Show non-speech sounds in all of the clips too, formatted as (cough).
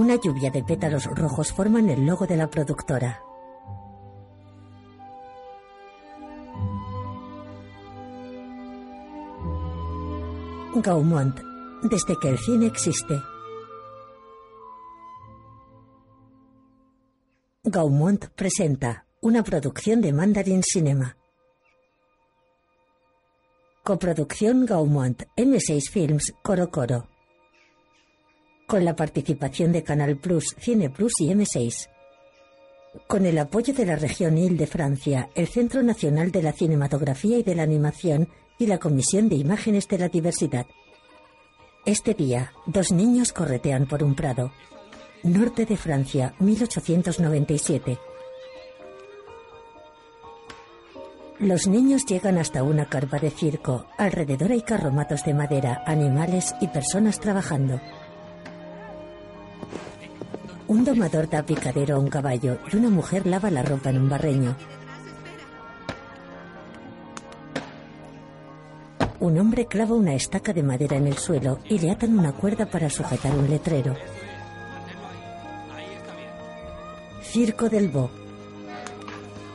Una lluvia de pétalos rojos forman el logo de la productora. Gaumont, desde que el cine existe. Gaumont presenta una producción de Mandarin Cinema. Coproducción Gaumont, M6 Films, Coro Coro. Con la participación de Canal Plus, Cine Plus y M6. Con el apoyo de la región IL de Francia, el Centro Nacional de la Cinematografía y de la Animación y la Comisión de Imágenes de la Diversidad. Este día, dos niños corretean por un prado. Norte de Francia, 1897. Los niños llegan hasta una carpa de circo. Alrededor hay carromatos de madera, animales y personas trabajando. Un domador da picadero a un caballo y una mujer lava la ropa en un barreño. Un hombre clava una estaca de madera en el suelo y le atan una cuerda para sujetar un letrero. Circo del Bo.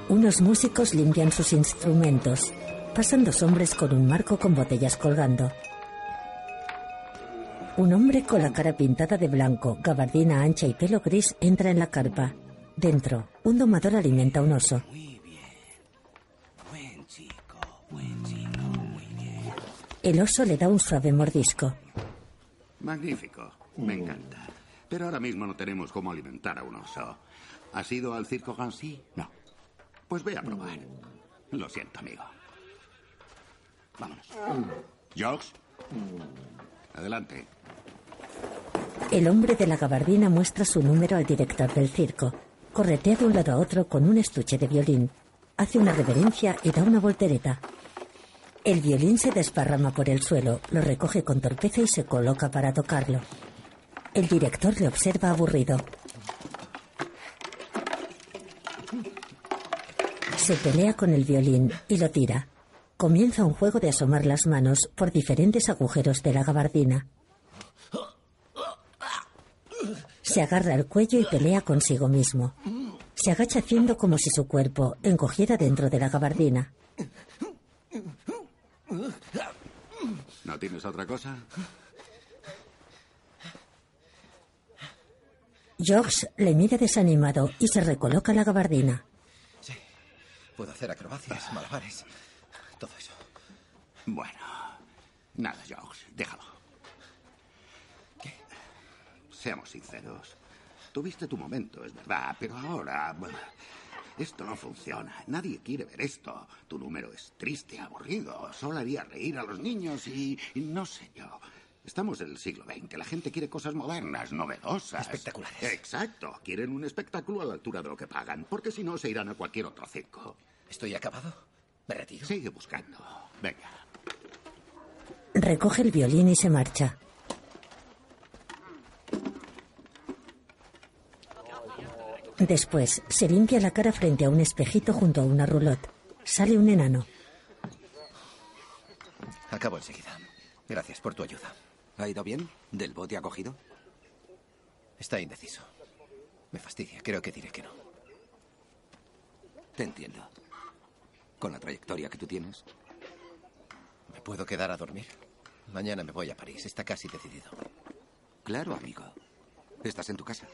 Unos músicos limpian sus instrumentos. Pasan dos hombres con un marco con botellas colgando. Un hombre con la cara pintada de blanco, gabardina ancha y pelo gris entra en la carpa. Dentro, un domador alimenta a un oso. El oso le da un suave mordisco. Magnífico, me encanta. Pero ahora mismo no tenemos cómo alimentar a un oso. ¿Has ido al circo Gansi? No. Pues ve a probar. Lo siento, amigo. Vámonos. Jox. Adelante. El hombre de la gabardina muestra su número al director del circo. Corretea de un lado a otro con un estuche de violín. Hace una reverencia y da una voltereta. El violín se desparrama por el suelo, lo recoge con torpeza y se coloca para tocarlo. El director le observa aburrido. Se pelea con el violín y lo tira. Comienza un juego de asomar las manos por diferentes agujeros de la gabardina. Se agarra el cuello y pelea consigo mismo. Se agacha haciendo como si su cuerpo encogiera dentro de la gabardina. ¿No tienes otra cosa? George le mira desanimado y se recoloca la gabardina. Puedo hacer acrobacias, malabares, todo eso. Bueno, nada, Jox, déjalo. ¿Qué? Seamos sinceros. Tuviste tu momento, es verdad, pero ahora... bueno, esto no funciona. Nadie quiere ver esto. Tu número es triste, aburrido. Solo haría reír a los niños y, y no sé yo. Estamos en el siglo XX. La gente quiere cosas modernas, novedosas. Espectaculares. Exacto. Quieren un espectáculo a la altura de lo que pagan, porque si no se irán a cualquier otro circo. ¿Estoy acabado? ¿Me retiro? Sigue buscando. Venga. Recoge el violín y se marcha. Después, se limpia la cara frente a un espejito junto a una roulotte. Sale un enano. Acabo enseguida. Gracias por tu ayuda. ¿Ha ido bien? ¿Del bote ha cogido? Está indeciso. Me fastidia. Creo que diré que no. Te entiendo. Con la trayectoria que tú tienes. ¿Me puedo quedar a dormir? Mañana me voy a París. Está casi decidido. Claro, amigo. Estás en tu casa.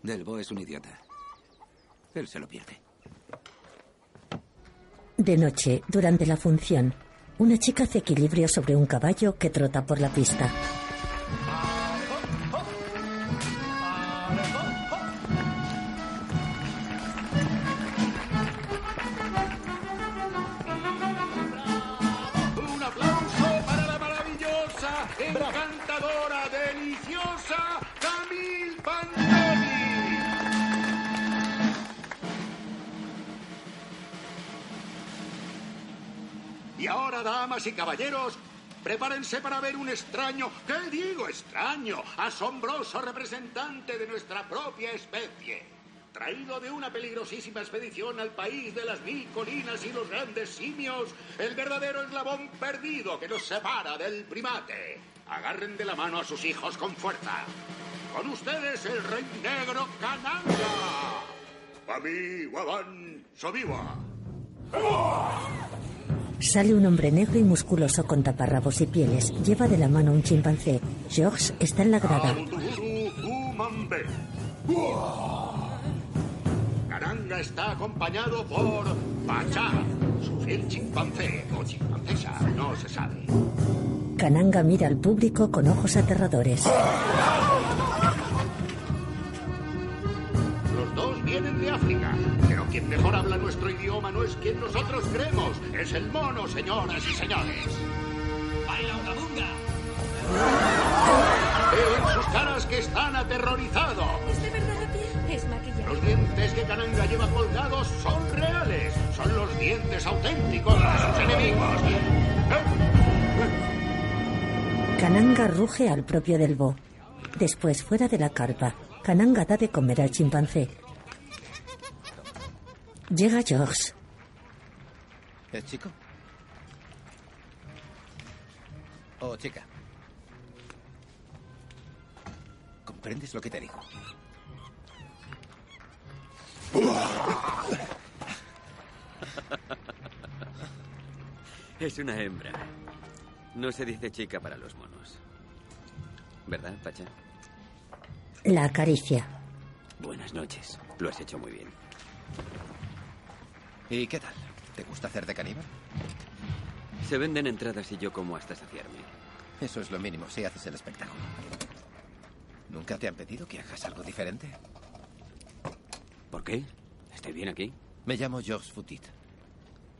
Delbo es un idiota. Él se lo pierde. De noche, durante la función, una chica hace equilibrio sobre un caballo que trota por la pista. Prepárense para ver un extraño, ¿qué digo extraño? Asombroso representante de nuestra propia especie. traído de una peligrosísima expedición al país de las mil colinas y los grandes simios, el verdadero eslabón perdido que nos separa del primate. Agarren de la mano a sus hijos con fuerza. Con ustedes el rey negro Kananga. Pami Waban Sobiwa. Sale un hombre negro y musculoso con taparrabos y pieles. Lleva de la mano un chimpancé. George está en la grada. Karanga está acompañado por Pachá, su fiel chimpancé o chimpancesa, no se sabe. Kananga mira al público con ojos aterradores. Los dos vienen de África, quien mejor habla nuestro idioma no es quien nosotros creemos, es el mono, señoras y señores. ¡Baila una bunga! Veo en sus caras que están aterrorizados. ¿Es de verdad la piel? Es maquillaje. Los dientes que Kananga lleva colgados son reales, son los dientes auténticos de sus enemigos. Kananga ruge al propio Delbo. Después, fuera de la carpa, Kananga da de comer al chimpancé. Llega George. ¿Es chico? ¿O chica? ¿Comprendes lo que te digo? Es una hembra. No se dice chica para los monos. ¿Verdad, Pacha? La acaricia. Buenas noches. Lo has hecho muy bien. ¿Y qué tal? ¿Te gusta hacer de caníbal? Se venden entradas y yo como hasta saciarme. Eso es lo mínimo si haces el espectáculo. ¿Nunca te han pedido que hagas algo diferente? ¿Por qué? ¿Estoy bien aquí? Me llamo Georges Foutit.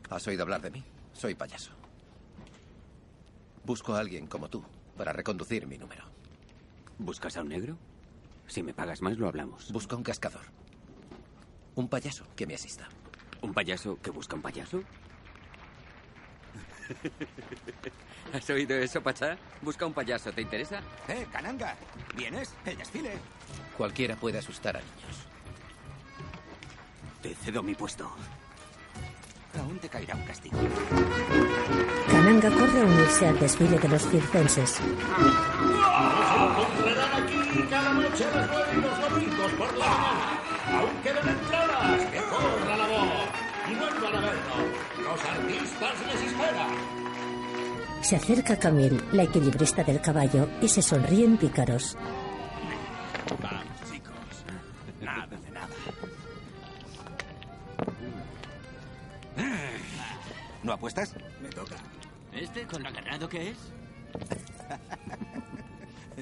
¿Has oído hablar de mí? Soy payaso. Busco a alguien como tú para reconducir mi número. ¿Buscas a un negro? Si me pagas más, lo hablamos. Busco a un cascador. Un payaso que me asista. ¿Un payaso que busca un payaso? (laughs) ¿Has oído eso, Pachá? Busca un payaso, ¿te interesa? ¡Eh, Cananga! ¿Vienes? El desfile. Cualquiera puede asustar a niños. Te cedo mi puesto. Aún te caerá un castigo. Kananga corre a unirse al desfile de los circenses. encontrarán aquí cada noche y los domingos por la mañana. Los artistas les esperan. Se acerca Camille, la equilibrista del caballo, y se sonríen pícaros. Vamos, chicos. Nada de nada. ¿No apuestas? Me toca. ¿Este con lo agarrado que es? (laughs)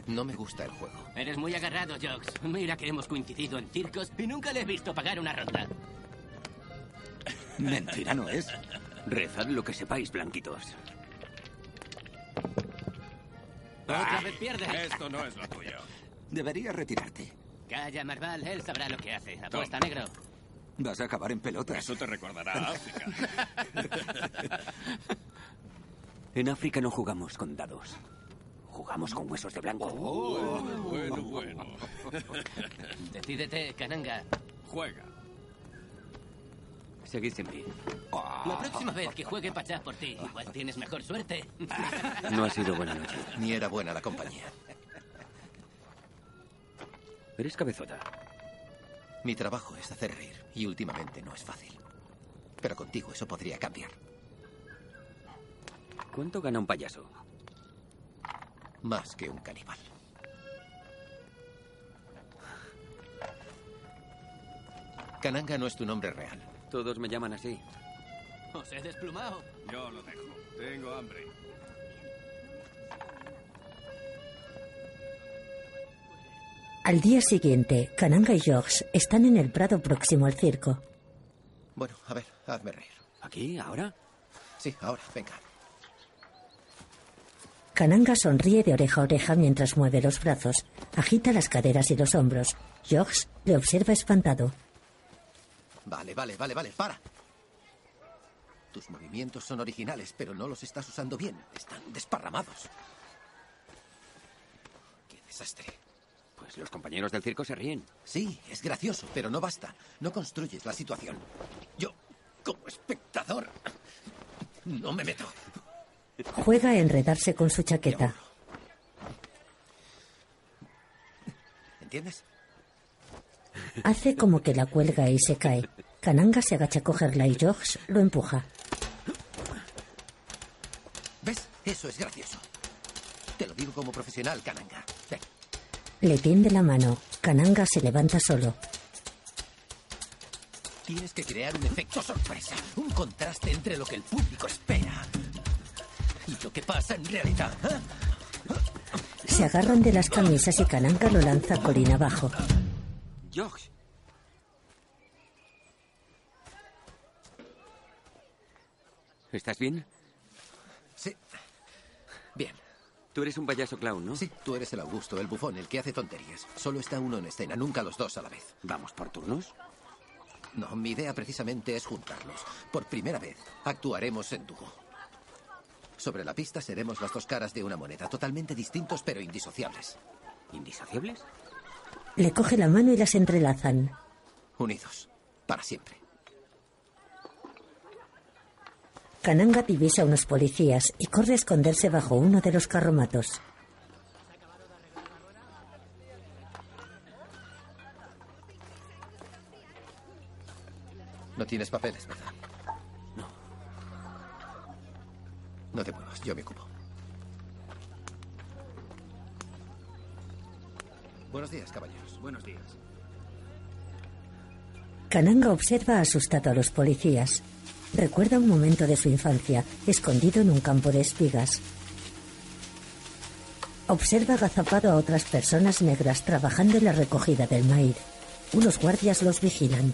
No me gusta el juego. Eres muy agarrado, Jox. Mira que hemos coincidido en circos y nunca le he visto pagar una ronda. Mentira no es. Rezad lo que sepáis, blanquitos. Otra vez pierde. Esto no es lo tuyo. Deberías retirarte. Calla, Marval. Él sabrá lo que hace. Apuesta negro. Vas a acabar en pelotas. Eso te recordará a África. (laughs) En África no jugamos con dados. Jugamos con huesos de blanco. Bueno, bueno, bueno. Decídete, Kananga. Juega. Seguid sin mí. La próxima vez que juegue Pachá por ti, igual tienes mejor suerte. (laughs) No ha sido buena noche. Ni era buena la compañía. Eres cabezota. Mi trabajo es hacer reír y últimamente no es fácil. Pero contigo eso podría cambiar. ¿Cuánto gana un payaso? Más que un caníbal. Kananga no es tu nombre real. Todos me llaman así. Os he desplumado. Yo lo dejo. Tengo hambre. Al día siguiente, Kananga y George están en el prado próximo al circo. Bueno, a ver, hazme reír. ¿Aquí? ¿Ahora? Sí, ahora, venga. Kananga sonríe de oreja a oreja mientras mueve los brazos, agita las caderas y los hombros. George le observa espantado. Vale, vale, vale, vale, para. Tus movimientos son originales, pero no los estás usando bien. Están desparramados. Qué desastre. Pues los compañeros del circo se ríen. Sí, es gracioso, pero no basta. No construyes la situación. Yo, como espectador, no me meto. Juega a enredarse con su chaqueta. ¿Entiendes? Hace como que la cuelga y se cae. Kananga se agacha a cogerla y Josh lo empuja. ¿Ves? Eso es gracioso. Te lo digo como profesional, Kananga. Ven. Le tiende la mano. Kananga se levanta solo. Tienes que crear un efecto sorpresa, un contraste entre lo que el público espera y lo que pasa en realidad. ¿eh? Se agarran de las camisas y Kananga lo lanza colina abajo. Josh. ¿Estás bien? Sí. Bien. Tú eres un payaso clown, ¿no? Sí, tú eres el Augusto, el bufón, el que hace tonterías. Solo está uno en escena, nunca los dos a la vez. ¿Vamos por turnos? No, mi idea precisamente es juntarlos. Por primera vez, actuaremos en dúo. Sobre la pista seremos las dos caras de una moneda, totalmente distintos pero indisociables. ¿Indisociables? Le coge la mano y las entrelazan. Unidos, para siempre. Kananga divisa a unos policías y corre a esconderse bajo uno de los carromatos. No tienes papeles, ¿verdad? No. No te muevas, yo me ocupo. Buenos días, caballeros. Buenos días. Kananga observa asustado a los policías. Recuerda un momento de su infancia, escondido en un campo de espigas. Observa agazapado a otras personas negras trabajando en la recogida del maíz. Unos guardias los vigilan.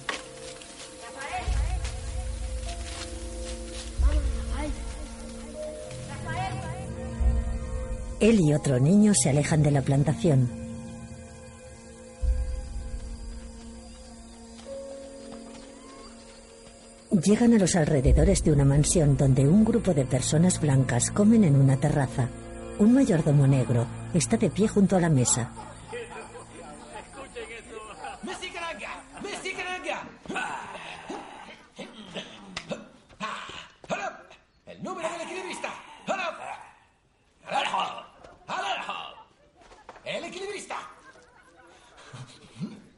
Él y otro niño se alejan de la plantación. Llegan a los alrededores de una mansión donde un grupo de personas blancas comen en una terraza. Un mayordomo negro está de pie junto a la mesa. ¡Messi Caranga! ¡Messi Caranga! ¡Hala! ¡El número del equilibrista! ¡Hala! ¡Hala! ¡Hala! ¡El equilibrista!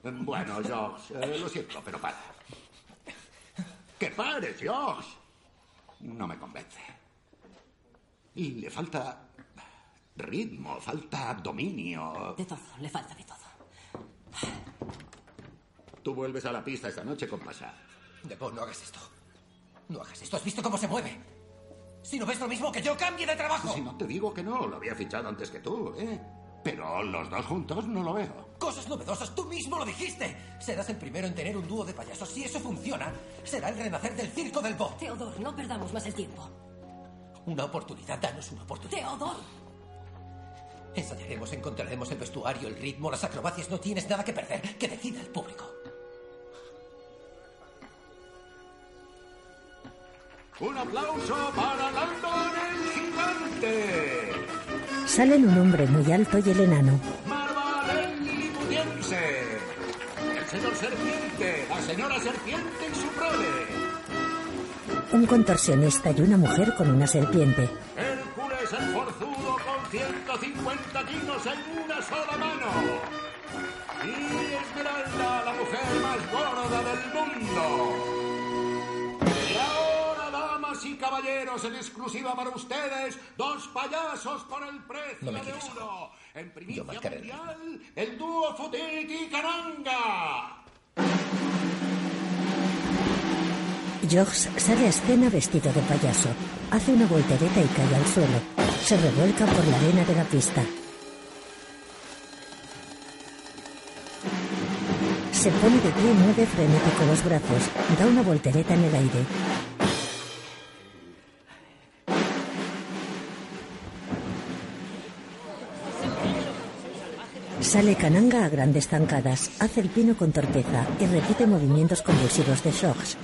Bueno, Josh, eh, lo siento, pero para. ¡Que pares, Josh! No me convence. Y le falta ritmo, falta dominio. De todo, le falta de todo. Tú vuelves a la pista esta noche con pasar. Debo, no hagas esto. No hagas esto. ¿Has visto cómo se mueve? Si no ves lo mismo que yo, cambie de trabajo. Si no te digo que no, lo había fichado antes que tú, ¿eh? Pero los dos juntos no lo veo. Cosas novedosas, tú mismo lo dijiste. Serás el primero en tener un dúo de payasos. Si eso funciona, será el renacer del circo del Bo. Teodor, no perdamos más el tiempo. Una oportunidad, danos una oportunidad. Teodor. Ensayaremos, encontraremos el vestuario, el ritmo, las acrobacias. No tienes nada que perder. Que decida el público. Un aplauso para Landon el gigante. Salen un hombre muy alto y el enano. Marva Lilipudiense. El señor serpiente, la señora serpiente y su prole. Un contorsionista y una mujer con una serpiente. Hércules el forzudo con 150 kilos en una sola mano. Y Esmeralda, la mujer más gorda del mundo. Y ahora, damas y caballeros, en exclusiva para ustedes, dos payasos por el precio No me de uno. En primicia el mundial, el dúo Futiki Caranga. Josh sale a escena vestido de payaso. Hace una voltereta y cae al suelo. Se revuelca por la arena de la pista. Se pone de pie y mueve frenético los brazos. Da una voltereta en el aire. Sale Kananga a grandes zancadas, hace el pino con torpeza y repite movimientos convulsivos de shocks.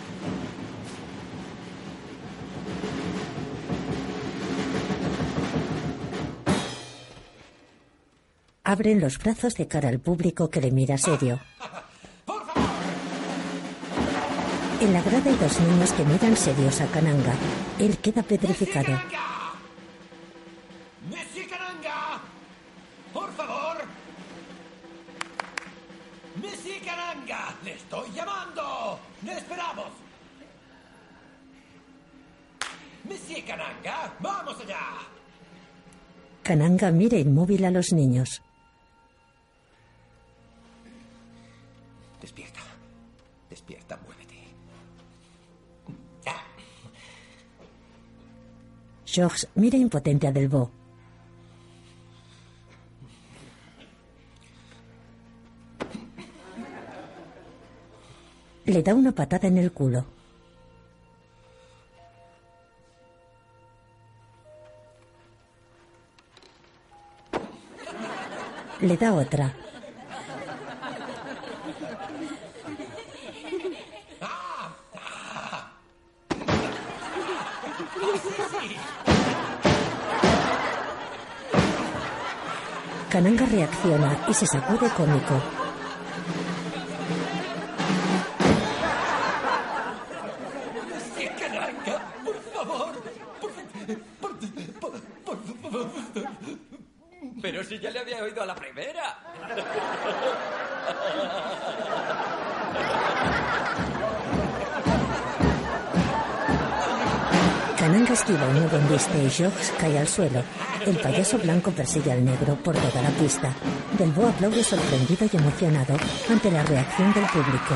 Abren los brazos de cara al público que le mira serio. En la grada hay dos niños que miran serios a Kananga. Él queda petrificado. ¡Messi Cananga! ¡Por favor! ¡Messi Cananga! ¡Le estoy llamando! ¡Le esperamos! ¡Messi Cananga! ¡Vamos allá! Kananga mira inmóvil a los niños. Georges mira impotente a Delvaux. Le da una patada en el culo. Le da otra. Kananga reacciona y se sacude cómico. Pero si ya le había oído a la primera. Kananga esquiva un nuevo embiste y Georges cae al suelo. El payaso blanco persigue al negro por toda la pista. Delvaux aplaude sorprendido y emocionado ante la reacción del público.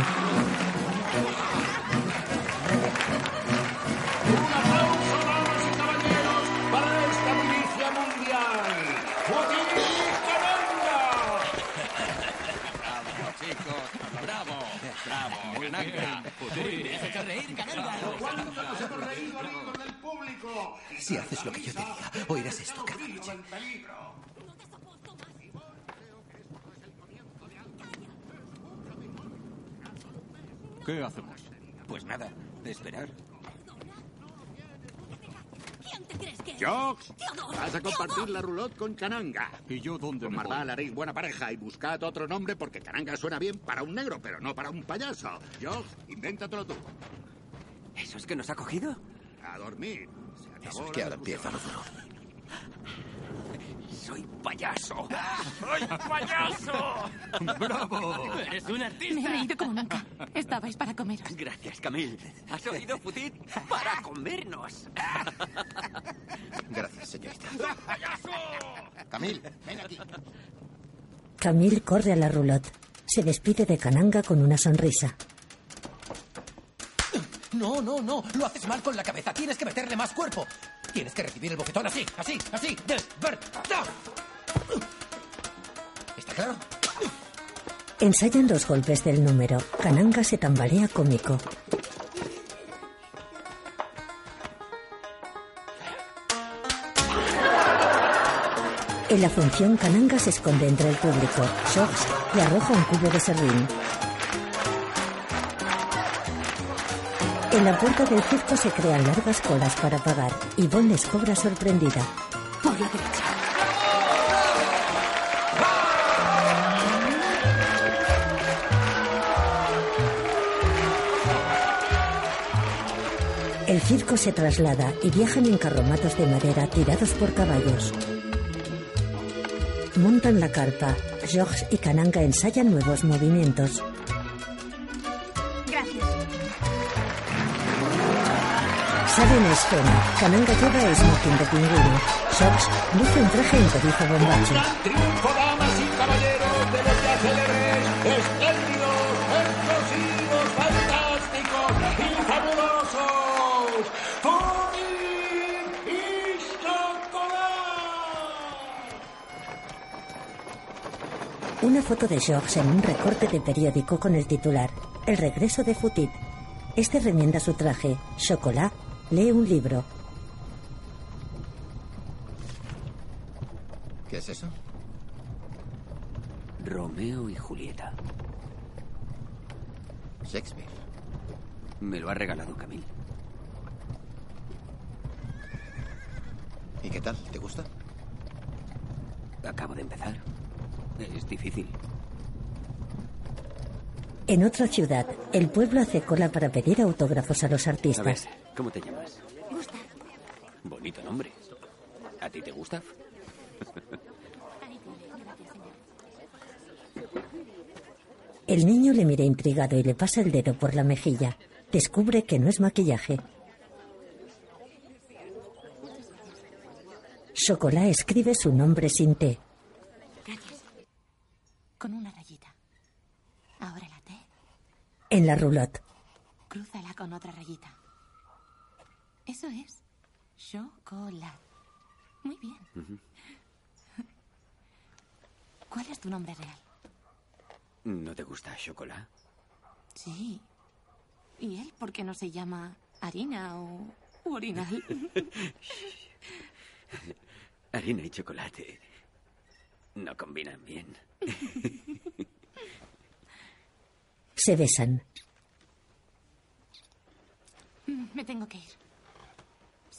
¿Qué hacemos? Pues nada, esperar. ¿Quién te crees que eres? Jox, vas a compartir la roulotte con Cananga. ¿Y yo dónde Con me voy? Marval haréis buena pareja y buscad otro nombre porque Cananga suena bien para un negro, pero no para un payaso. Jox, invéntatelo tú. ¿Eso es que nos ha cogido? A dormir. Se acabó Eso es que ahora empieza lo duro. Soy payaso. ¡Soy payaso! ¡Bravo! ¡Eres un Me he artista! reído como nunca. Estabais para comeros. Gracias, Camille. ¿Has oído, Futit? Para comernos. Gracias, señorita. Camil, ven aquí. Camille corre a la roulotte. Se despide de Kananga con una sonrisa. No, no, no. Lo haces mal con la cabeza. Tienes que meterle más cuerpo. Tienes que recibir el bofetón así, así, así. De verdad. ¿Está claro? Ensayan los golpes del número. Kananga se tambalea cómico. En la función, Kananga se esconde entre el público. Shox le arroja un cubo de serrín. En la puerta del circo se crean largas colas para pagar. Yvonne les cobra sorprendida. Por la derecha. El circo se traslada y viajan en carromatos de madera tirados por caballos. Montan la carpa. Georges y Kananga ensayan nuevos movimientos. Salen a escena. Kananga lleva smoking de pingüino. Georges luce un traje imperizo bombacho. Gran triunfo, damas y caballeros de los yaceres, espléndidos, explosivos, fantásticos y fabulosos. ¡Furir y chocolate! Una foto de Georges en un recorte de periódico con el titular El regreso de Futit. Este remienda su traje. Chocolat lee un libro. ¿Qué es eso? Romeo y Julieta. Shakespeare. Me lo ha regalado Camille. ¿Y qué tal? ¿Te gusta? Acabo de empezar. Es difícil. En otra ciudad, el pueblo hace cola para pedir autógrafos a los artistas. ¿Cómo te llamas? Bonito nombre. ¿A ti te gusta? El niño le mira intrigado y le pasa el dedo por la mejilla. Descubre que no es maquillaje. Chocolá escribe su nombre sin T. Gracias. Con una rayita. Ahora la T. En la roulotte. Crúzala con otra rayita. Eso es. Chocolate. Muy bien. ¿Cuál es tu nombre real? ¿No te gusta chocolate? Sí. ¿Y él por qué no se llama harina o u orinal? (laughs) Harina y chocolate no combinan bien. Se besan. Mm, Me tengo que ir.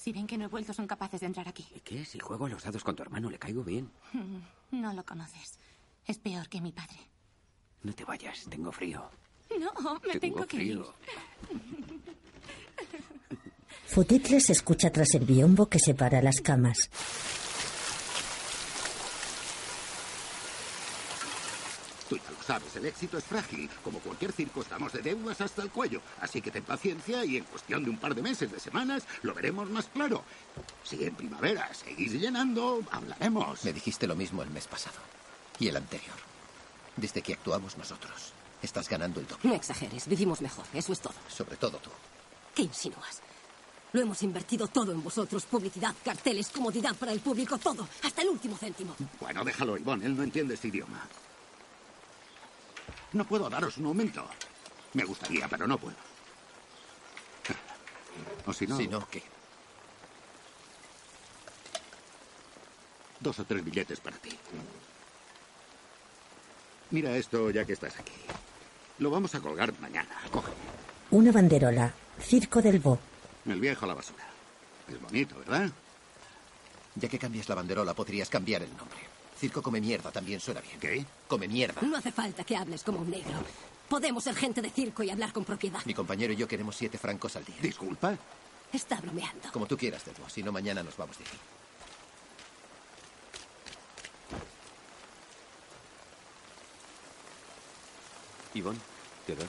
Si ven que no he vuelto, son capaces de entrar aquí. ¿Y qué? Si juego a los dados con tu hermano, le caigo bien. (laughs) No lo conoces. Es peor que mi padre. No te vayas, tengo frío. No, me tengo, que ir. Futitles escucha tras el biombo que separa las camas. Tú ya lo sabes, el éxito es frágil. Como cualquier circo, estamos de deudas hasta el cuello. Así que ten paciencia y en cuestión de un par de meses, de semanas, lo veremos más claro. Si en primavera seguís llenando, hablaremos. Me dijiste lo mismo el mes pasado. Y el anterior. Desde que actuamos nosotros. Estás ganando el doble. No exageres, vivimos mejor, eso es todo. Sobre todo tú. ¿Qué insinúas? Lo hemos invertido todo en vosotros. Publicidad, carteles, comodidad para el público, todo. Hasta el último céntimo. Bueno, déjalo, Ivonne. Él no entiende este idioma. No puedo daros un aumento. Me gustaría, pero no puedo. O si no... Si no, ¿qué? Dos o tres billetes para ti. Mira esto ya que estás aquí. Lo vamos a colgar mañana. Coge. Una banderola. Circo del Bo. El viejo a la basura. Es bonito, ¿verdad? Ya que cambias la banderola, podrías cambiar el nombre. Circo come mierda también suena bien. ¿Qué? Come mierda. No hace falta que hables como un negro. Podemos ser gente de circo y hablar con propiedad. Mi compañero y yo queremos siete francos al día. Disculpa. Está bromeando. Como tú quieras, Teodoro. Si no, mañana nos vamos de aquí. Ivonne, Teodor.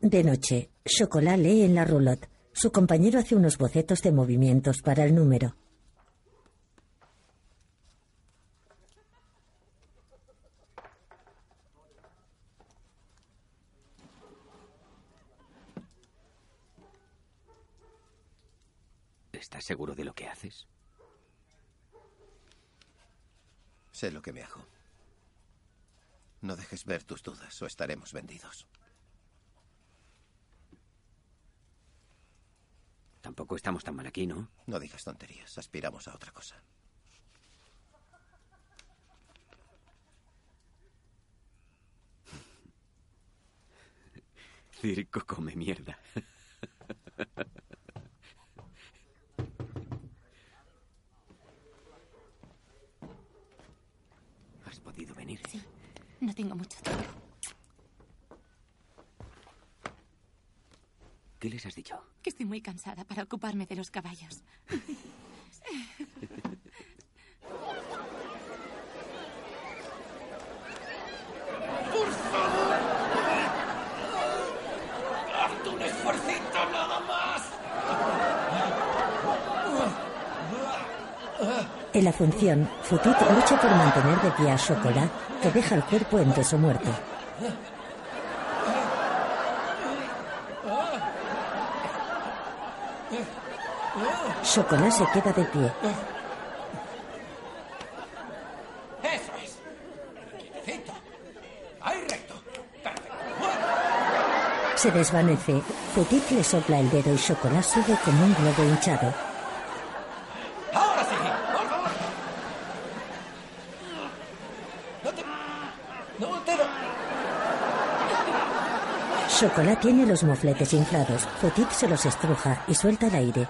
De noche, Chocolat lee en la roulotte. Su compañero hace unos bocetos de movimientos para el número. ¿Estás seguro de lo que haces? Sé lo que me hago. No dejes ver tus dudas o estaremos vendidos. Tampoco estamos tan mal aquí, ¿no? No digas tonterías. Aspiramos a otra cosa. (laughs) Circo come mierda. (laughs) ¿Has podido venir? Sí, no tengo mucho tiempo. ¿Qué les has dicho? Que estoy muy cansada para ocuparme de los caballos. ¡Por favor! ¡Hazte un esfuercito nada más! En la función, Futit lucha por mantener de pie a Chocolat, que deja el cuerpo en peso muerto. Chocolat se queda de pie. ¡Eso es! ¡Quietecito! ¡Ahí recto! Se desvanece. Futit le sopla el dedo y Chocolat sube como un globo hinchado. ¡Ahora sí! ¡Por favor! ¡No te... ¡No te lo... Chocolat tiene los mofletes inflados. Futit se los estruja y suelta el aire.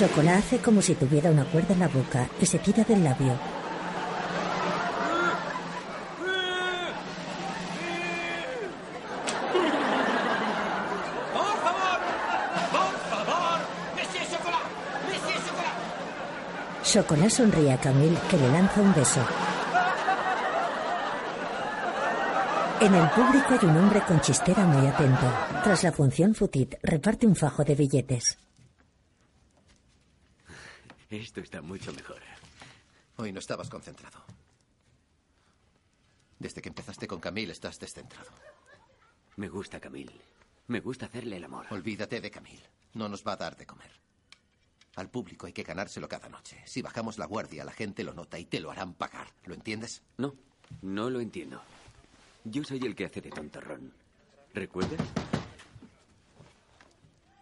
Chocolat hace como si tuviera una cuerda en la boca y se tira del labio. Chocolat sonríe a Camille que le lanza un beso. En el público hay un hombre con chistera muy atento. Tras la función, Futit reparte un fajo de billetes. Esto está mucho mejor. Hoy no estabas concentrado. Desde que empezaste con Camille estás descentrado. Me gusta Camille. Me gusta hacerle el amor. Olvídate de Camille. No nos va a dar de comer. Al público hay que ganárselo cada noche. Si bajamos la guardia, la gente lo nota y te lo harán pagar. ¿Lo entiendes? No, no lo entiendo. Yo soy el que hace de tontorrón. ¿Recuerdas?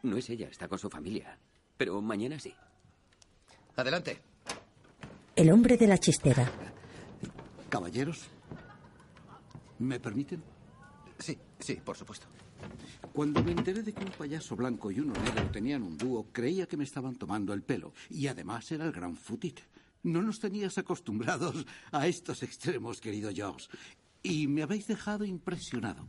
No es ella, está con su familia. Pero mañana sí. Adelante. El hombre de la chistera. Caballeros, ¿me permiten? Sí, sí, por supuesto. Cuando me enteré de que un payaso blanco y uno negro tenían un dúo, creía que me estaban tomando el pelo. Y además era el gran Futit. No nos tenías acostumbrados a estos extremos, querido George. Y me habéis dejado impresionado.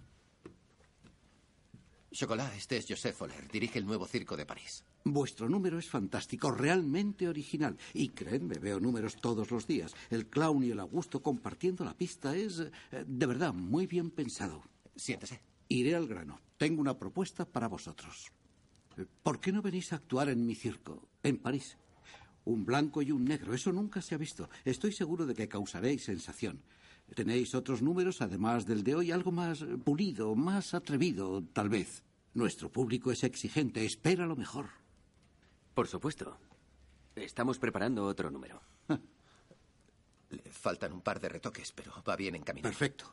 Chocolat, este es Joseph Foller. Dirige el nuevo circo de París. Vuestro número es fantástico, realmente original. Y créanme, veo números todos los días. El clown y el Augusto compartiendo la pista es, eh, de verdad, muy bien pensado. Siéntese. Iré al grano. Tengo una propuesta para vosotros. ¿Por qué no venís a actuar en mi circo, en París? Un blanco y un negro, eso nunca se ha visto. Estoy seguro de que causaréis sensación. Tenéis otros números, además del de hoy, algo más pulido, más atrevido, tal vez. Nuestro público es exigente, espera lo mejor. Por supuesto. Estamos preparando otro número. (laughs) Le faltan un par de retoques, pero va bien en camino. Perfecto.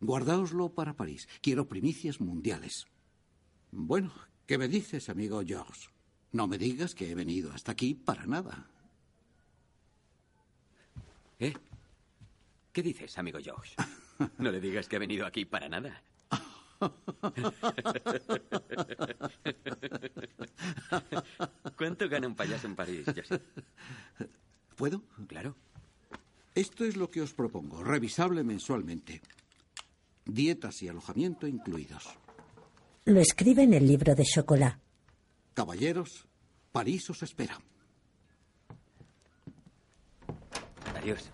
Guardáoslo para París. Quiero primicias mundiales. Bueno, ¿qué me dices, amigo George? No me digas que he venido hasta aquí para nada. ¿Eh? ¿Qué dices, amigo Josh? (laughs) No le digas que ha venido aquí para nada. ¿Cuánto gana un payaso en París, Joseph? ¿Puedo? Claro. Esto es lo que os propongo, revisable mensualmente. Dietas y alojamiento incluidos. Lo escribe en el libro de Chocolat. Caballeros, París os espera. Adiós.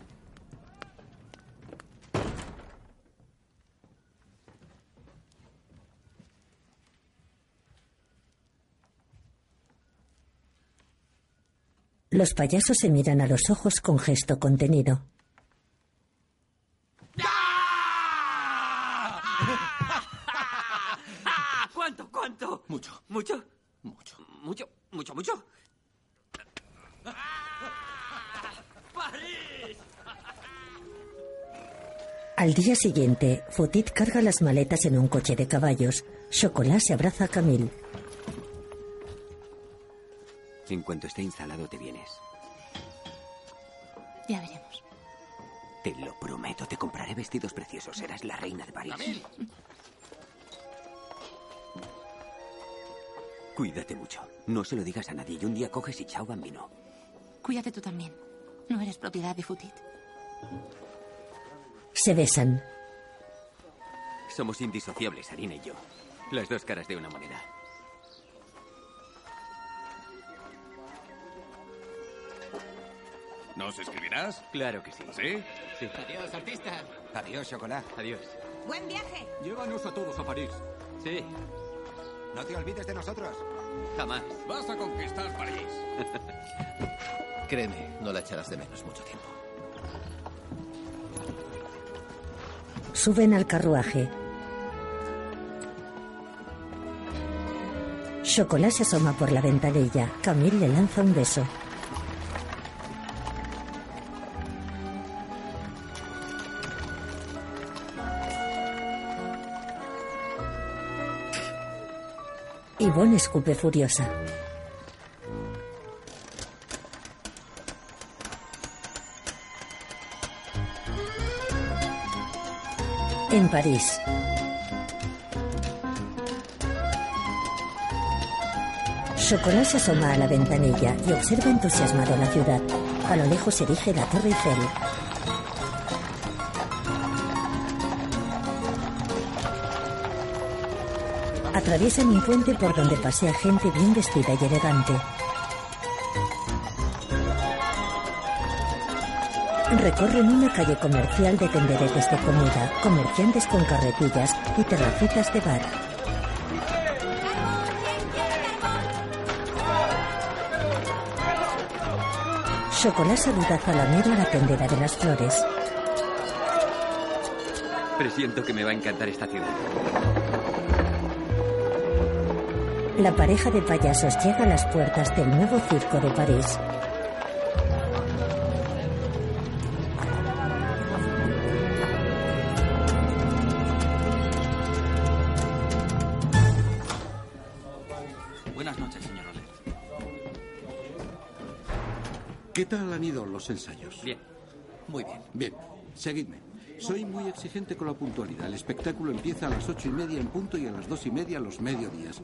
Los payasos se miran a los ojos con gesto contenido. ¿Cuánto? ¿Cuánto? Mucho. ¿Mucho? Mucho. ¿Mucho? ¿Mucho? ¿Mucho? Al día siguiente, Futit carga las maletas en un coche de caballos. Chocolat se abraza a Camille. En cuanto esté instalado, te vienes. Ya veremos. Te lo prometo, te compraré vestidos preciosos. Serás la reina de París. Cuídate mucho. No se lo digas a nadie y un día coges y chao bambino. Cuídate tú también. No eres propiedad de Futit. Se besan. Somos indisociables, Harina y yo. Las dos caras de una moneda. ¿Nos escribirás? Claro que sí. ¿Sí? Sí. Adiós, artista. Adiós, Chocolat. Adiós. Buen viaje. Llévanos a todos a París. Sí. No te olvides de nosotros. Jamás. Vas a conquistar París. (laughs) Créeme, no la echarás de menos mucho tiempo. Suben al carruaje. Chocolat se asoma por la ventanilla. Camille le lanza un beso. Yvonne escupe furiosa. En París. Chocolat se asoma a la ventanilla y observa entusiasmado la ciudad. A lo lejos se erige la Torre Eiffel. Atraviesan un puente por donde pasea gente bien vestida y elegante. Recorren una calle comercial de tenderetes de comida, comerciantes con carretillas y terracitas de bar. Chocolate saluda zalamero a la tendera de las flores. Presiento que me va a encantar esta ciudad. La pareja de payasos llega a las puertas del nuevo circo de París. Buenas noches, señor Olet. ¿Qué tal han ido los ensayos? Bien. Muy bien. Bien, seguidme. Soy muy exigente con la puntualidad. El espectáculo empieza a las ocho y media en punto y a las dos y media a los mediodías.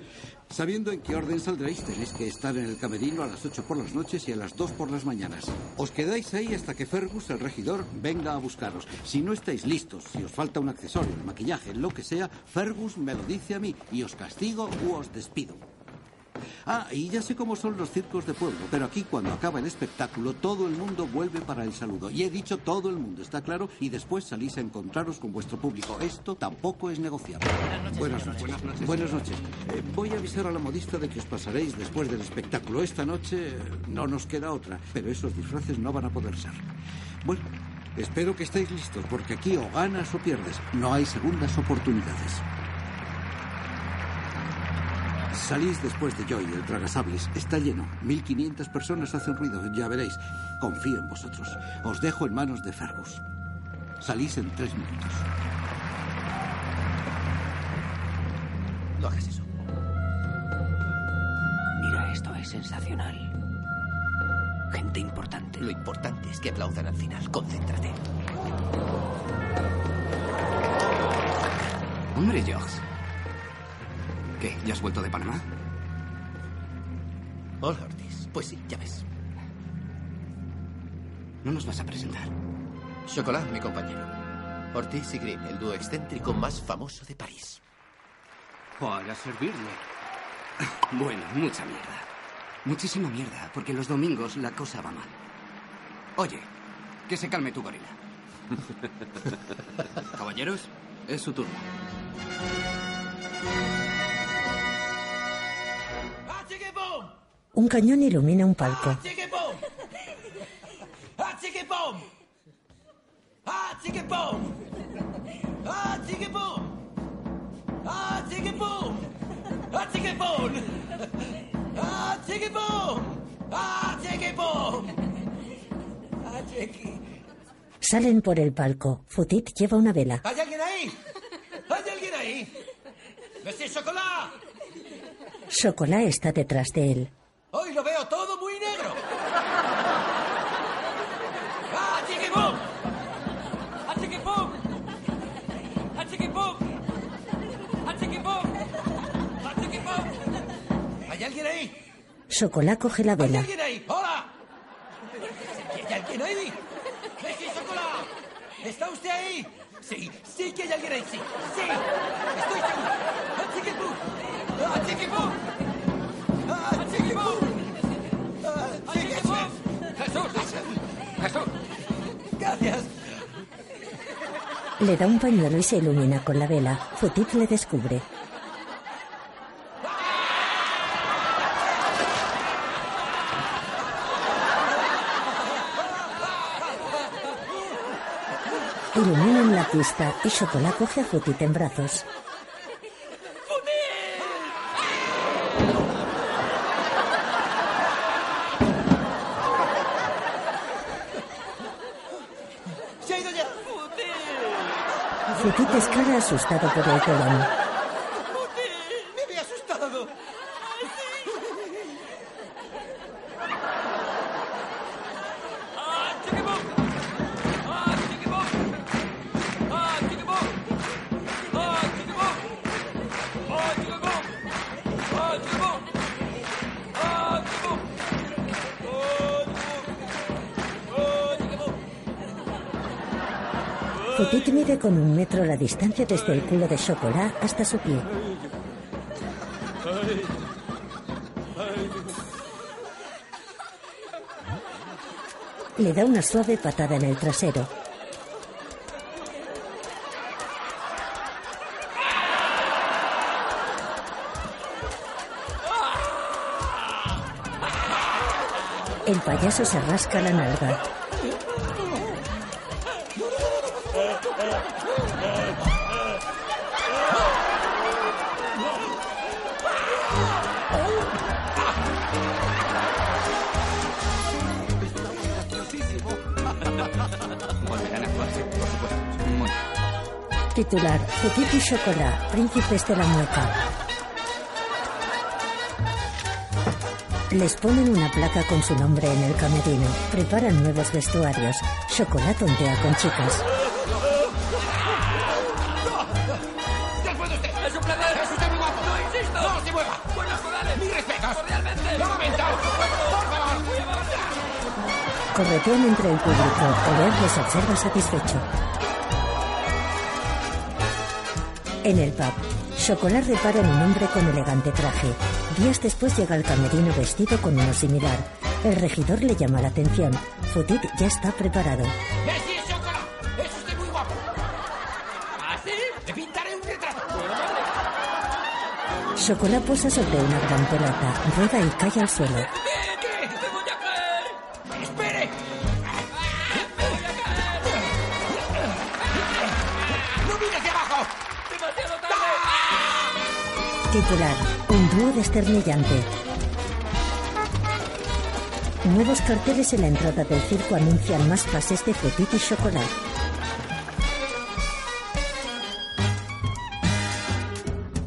Sabiendo en qué orden saldréis, tenéis que estar en el camerino a las ocho por las noches y a las dos por las mañanas. Os quedáis ahí hasta que Fergus, el regidor, venga a buscaros. Si no estáis listos, si os falta un accesorio, el maquillaje, lo que sea, Fergus me lo dice a mí y os castigo u os despido. Ah, y ya sé cómo son los circos de pueblo, pero aquí cuando acaba el espectáculo todo el mundo vuelve para el saludo. Y he dicho todo el mundo, ¿está claro? Y después salís a encontraros con vuestro público. Esto tampoco es negociable. Buenas noches. Buenas noches. Eh, voy a avisar a la modista de que os pasaréis después del espectáculo. Esta noche eh, no nos queda otra, pero esos disfraces no van a poder ser. Bueno, espero que estéis listos, porque aquí o ganas o pierdes. No hay segundas oportunidades. Salís después de Joy, el tragasables. Está lleno. 1500 personas hacen ruido. Ya veréis. Confío en vosotros. Os dejo en manos de Fergus. Salís en tres minutos. No hagas eso. Mira, esto es sensacional. Gente importante. Lo importante es que aplaudan al final. Concéntrate. Hombre, George. ¿Qué? ¿Ya has vuelto de Panamá? Hola, Ortiz. Pues sí, ya ves. No nos vas a presentar. Chocolat, mi compañero. Ortiz y Green, el dúo excéntrico más famoso de París. Para servirle. Bueno, mucha mierda. Muchísima mierda, porque los domingos la cosa va mal. Oye, que se calme tu gorila. (laughs) Caballeros, es su turno. Un cañón ilumina un palco. Salen por el palco. Futit lleva una vela. ¿Hay alguien ahí? ¿Hay alguien ahí? ¡Monsieur Chocolat! Chocolat está detrás de él. Hoy lo veo todo muy negro. ¡Ah, chiquipum! ¡Ah, chiquipum! ¡Ah, chiquipum! ¡Ah, chiquipum! ¡Ah, chiquipum! ¿Hay alguien ahí? Chocolat coge la ¿Hay vela. alguien ahí? ¡Hola! ¿Hay alguien ahí? ¡Monsieur Chocolat! ¿Está usted ahí? Sí, sí que hay alguien ahí, sí, sí. Estoy seguro. ¡Ah, chiquipum! ¡Ah, chiquipum! Le da un pañuelo y se ilumina con la vela. Futit le descubre. Iluminan la pista y Chocolat coge a Futit en brazos. ¡Se ha ido ya! Asustado por el telón. Desde el culo de Chocolat hasta su pie. Le da una suave patada en el trasero. El payaso se rasca la nalga. Titular, Futit y Chocolat, príncipes de la mueca. Les ponen una placa con su nombre en el camerino. Preparan nuevos vestuarios. Chocolat tontea con chicas. Corretean entre el público. Oler les observa satisfecho. En el pub, Chocolat repara en un hombre con elegante traje. Días después llega al camerino vestido con uno similar. El regidor le llama la atención. Futit ya está preparado. ¡Monsieur Chocolat! ¡Es usted muy guapo! ¿Así? ¡Le pintaré un retrato! Chocolat posa sobre una gran pelota, rueda y cae al suelo. Titular, un dúo desternillante. Nuevos carteles en la entrada del circo anuncian más pases de Petit y Chocolat.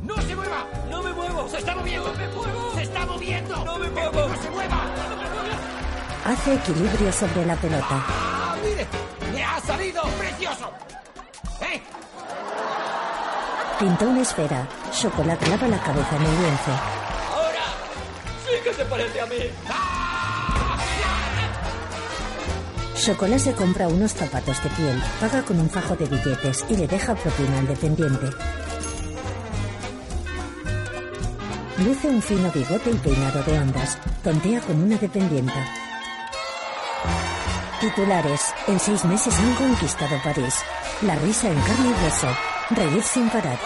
¡No se mueva! ¡No me muevo! ¡Se está moviendo! ¡No me muevo! ¡Se está moviendo! ¡No me muevo! ¡No se mueva! Hace equilibrio sobre la pelota. ¡Ah, mire! ¡Me ha salido precioso! ¡Eh! Pintó una esfera. Chocolat clava la cabeza en el lienzo. ¡Ahora! ¡Sí que se parece a mí! Chocolat se compra unos zapatos de piel, paga con un fajo de billetes y le deja propina al dependiente. Luce un fino bigote y peinado de ondas. Tontea con una dependienta. Titulares. En seis meses han conquistado París. La risa en carne y hueso. Reír sin parar.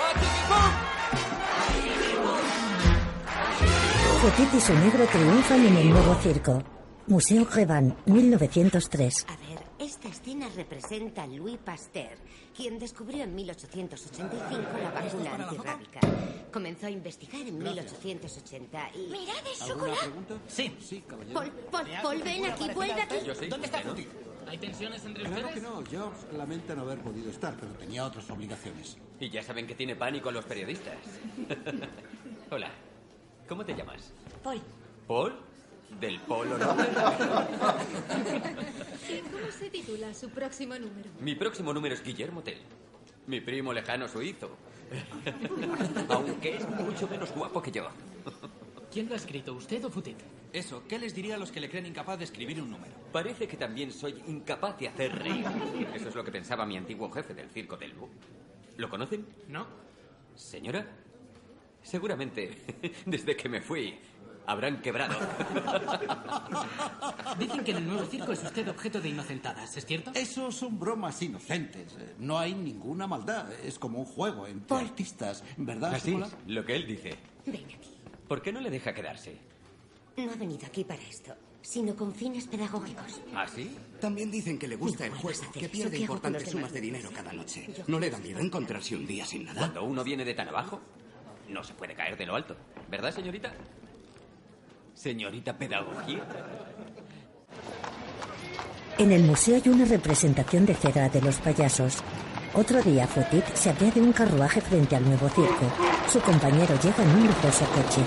Petit y su negro triunfan en el nuevo circo. Museo Revan, 1903. A ver, esta escena representa a Louis Pasteur, quien descubrió en 1885 la vacuna antirrábica. Comenzó a investigar en 1880 y... ¡Mirad, es ¿Alguna chocolate! pregunta? Sí. Sí, caballero. Paul, Paul, Paul, ven aquí, vuelve aquí. ¿Dónde está. ¿Hay tensiones entre Claro ustedes? que no, George lamenta no haber podido estar, pero tenía otras obligaciones. Y ya saben que tiene pánico a los periodistas. (laughs) Hola. ¿Cómo te llamas? Paul. ¿Paul? ¿Del Polo Norte? ¿Y cómo se titula su próximo número? Mi próximo número es Guillermo Tell. Mi primo lejano suizo. Aunque es mucho menos guapo que yo. ¿Quién lo ha escrito, usted o Futit? Eso, ¿qué les diría a los que le creen incapaz de escribir un número? Parece que también soy incapaz de hacer reír. Eso es lo que pensaba mi antiguo jefe del circo del Lu. ¿Lo conocen? ¿No? Señora, seguramente desde que me fui habrán quebrado. Dicen que en el nuevo circo es usted objeto de inocentadas, ¿es cierto? Eso son bromas inocentes. Eh, No hay ninguna maldad. Es como un juego entre artistas, ¿verdad, Así es, lo que él dice. Ven aquí. ¿Por qué no le deja quedarse? No ha venido aquí para esto, sino con fines pedagógicos. ¿Ah, sí? También dicen que le gusta el No juego, que pierde ¿qué hago importantes sumas de dinero cada noche. Yo- ¿No le da miedo encontrarse un día sin nada? Cuando uno viene de tan abajo, no se puede caer de lo alto. ¿Verdad, señorita? Señorita Pedagogía. En el museo hay una representación de cera de los payasos. Otro día, Futit se apea de un carruaje frente al nuevo circo. Su compañero llega en un lujoso coche.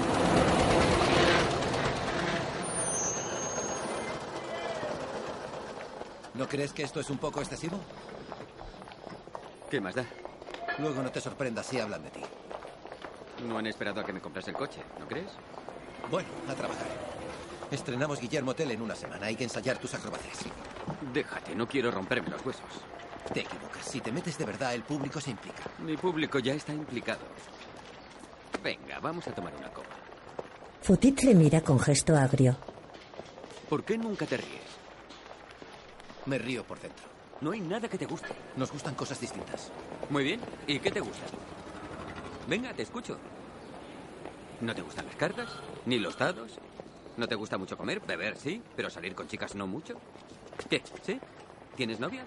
¿No crees que esto es un poco excesivo? ¿Qué más da? Luego no te sorprendas si hablan de ti. No han esperado a que me compras el coche, ¿no crees? Bueno, a trabajar. Estrenamos Guillermo Tell en una semana. Hay que ensayar tus acrobacias. Déjate, no quiero romperme los huesos. Te equivocas. Si te metes de verdad, el público se implica. Mi público ya está implicado. Venga, vamos a tomar una copa. Futit le mira con gesto agrio. ¿Por qué nunca te ríes? Me río por dentro. No hay nada que te guste. Nos gustan cosas distintas. Muy bien. ¿Y qué te gusta? Venga, te escucho. ¿No te gustan las cartas? ¿Ni los dados? ¿No te gusta mucho comer? Beber, sí, pero salir con chicas no mucho. ¿Qué? ¿Sí? ¿Tienes novia?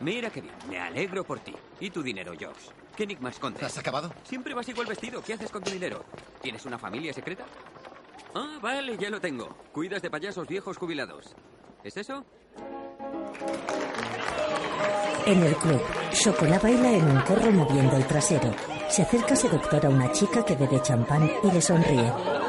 Mira qué bien, me alegro por ti. ¿Y tu dinero, George? ¿Qué enigma escondes? ¿Has acabado? Siempre vas igual vestido. ¿Qué haces con tu dinero? ¿Tienes una familia secreta? Ah, vale, ya lo tengo. Cuidas de payasos viejos jubilados. ¿Es eso? En el club, Chocolat baila en un corro moviendo el trasero. Se acerca seductor a una chica que bebe champán y le sonríe.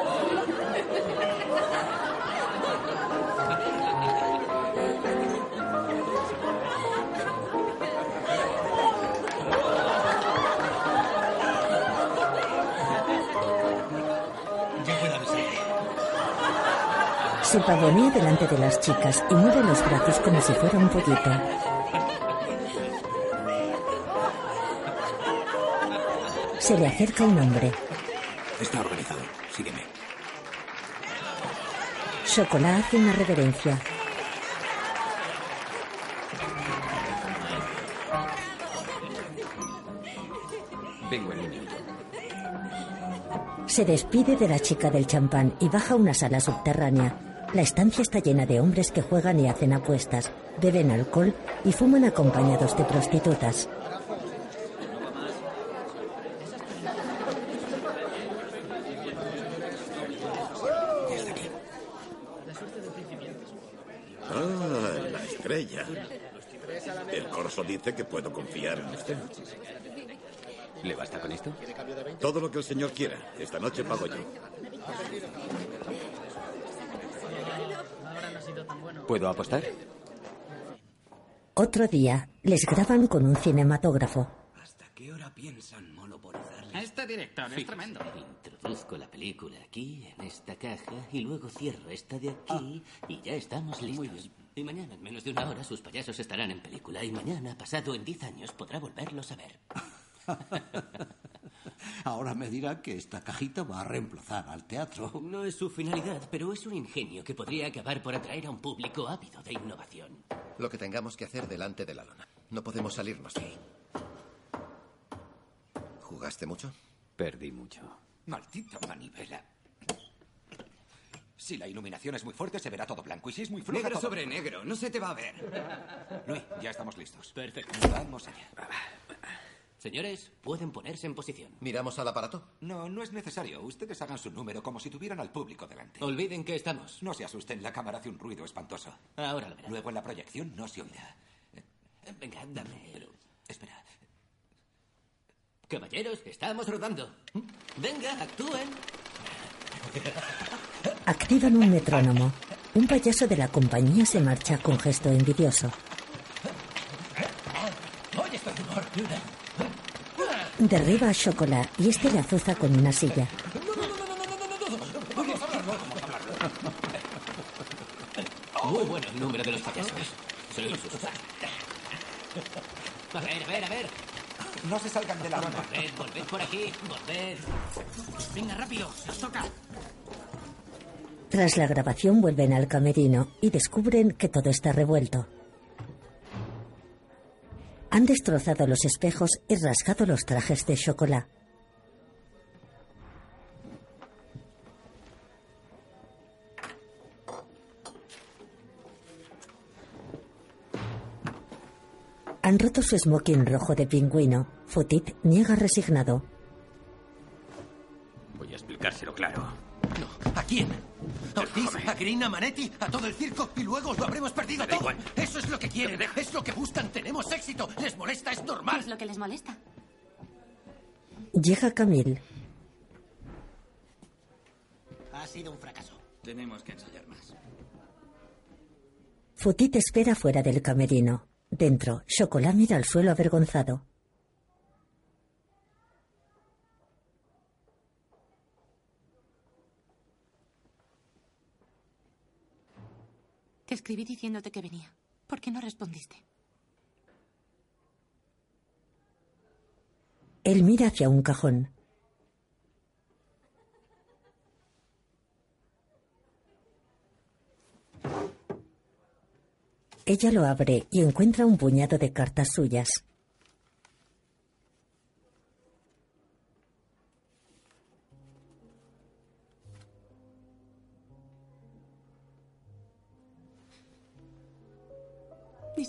Pavonea delante de las chicas y mueve los brazos como si fuera un pollito. Se le acerca un hombre. Está organizado. Sígueme. Chocolat hace una reverencia. Vengo en un minuto. Se despide de la chica del champán y baja a una sala subterránea. La estancia está llena de hombres que juegan y hacen apuestas, beben alcohol y fuman acompañados de prostitutas. Ah, la estrella. El corso dice que puedo confiar en usted. ¿Le basta con esto? Todo lo que el señor quiera. Esta noche pago yo. ¿Puedo apostar? Otro día, les graban con un cinematógrafo. ¿Hasta qué hora piensan monopolizar? Este director es tremendo. Introduzco la película aquí, en esta caja, y luego cierro esta de aquí, y ya estamos listos. Y mañana, en menos de una hora, sus payasos estarán en película. Y mañana, pasado en 10 años, podrá volverlos a ver. (laughs) Ahora me dirá que esta cajita va a reemplazar al teatro. No es su finalidad, pero es un ingenio que podría acabar por atraer a un público ávido de innovación. Lo que tengamos que hacer delante de la lona. No podemos salirnos de ahí. ¿Jugaste mucho? Perdí mucho. Maldita manivela. Si la iluminación es muy fuerte, se verá todo blanco. Y si es muy floja, Negro todo- sobre negro, no se te va a ver. Luis, ya estamos listos. Perfecto. Vamos allá. Señores, pueden ponerse en posición. ¿Miramos al aparato? No, no es necesario. Ustedes hagan su número como si tuvieran al público delante. Olviden que estamos. No se asusten, la cámara hace un ruido espantoso. Ahora lo verán. Luego en la proyección no se oirá. Venga, dame. Espera. Caballeros, estamos rodando. Venga, actúen. Activan un metrónomo. Un payaso de la compañía se marcha con gesto envidioso. Hoy estoy de humor. Derriba a Chocolat y este le azuza con una silla. Vamos a hablarlo. Vamos a hablarlo. Muy bueno el número de los payasos. Sí, sí. A ver, a ver, a ver. No se salgan de la lona. Volved, volved por aquí, volved. Venga, rápido, nos toca. Tras la grabación vuelven al camerino y descubren que todo está revuelto. Han destrozado los espejos y rasgado los trajes de Chocolat. Han roto su smoking rojo de pingüino. Futit niega resignado. Voy a explicárselo claro. ¿A quién? ¿A Ortiz? ¿A Green? ¿A Manetti? ¿A todo el circo? ¿Y luego lo habremos perdido todo? Eso es lo que quieren. Es lo que buscan. Tenemos éxito. ¿Les molesta? Es ¿Qué normal. es lo que les molesta? Llega Camille. Ha sido un fracaso. Tenemos que ensayar más. Futit espera fuera del camerino. Dentro, Chocolat mira al suelo avergonzado. Escribí diciéndote que venía. ¿Por qué no respondiste? Él mira hacia un cajón. Ella lo abre y encuentra un puñado de cartas suyas.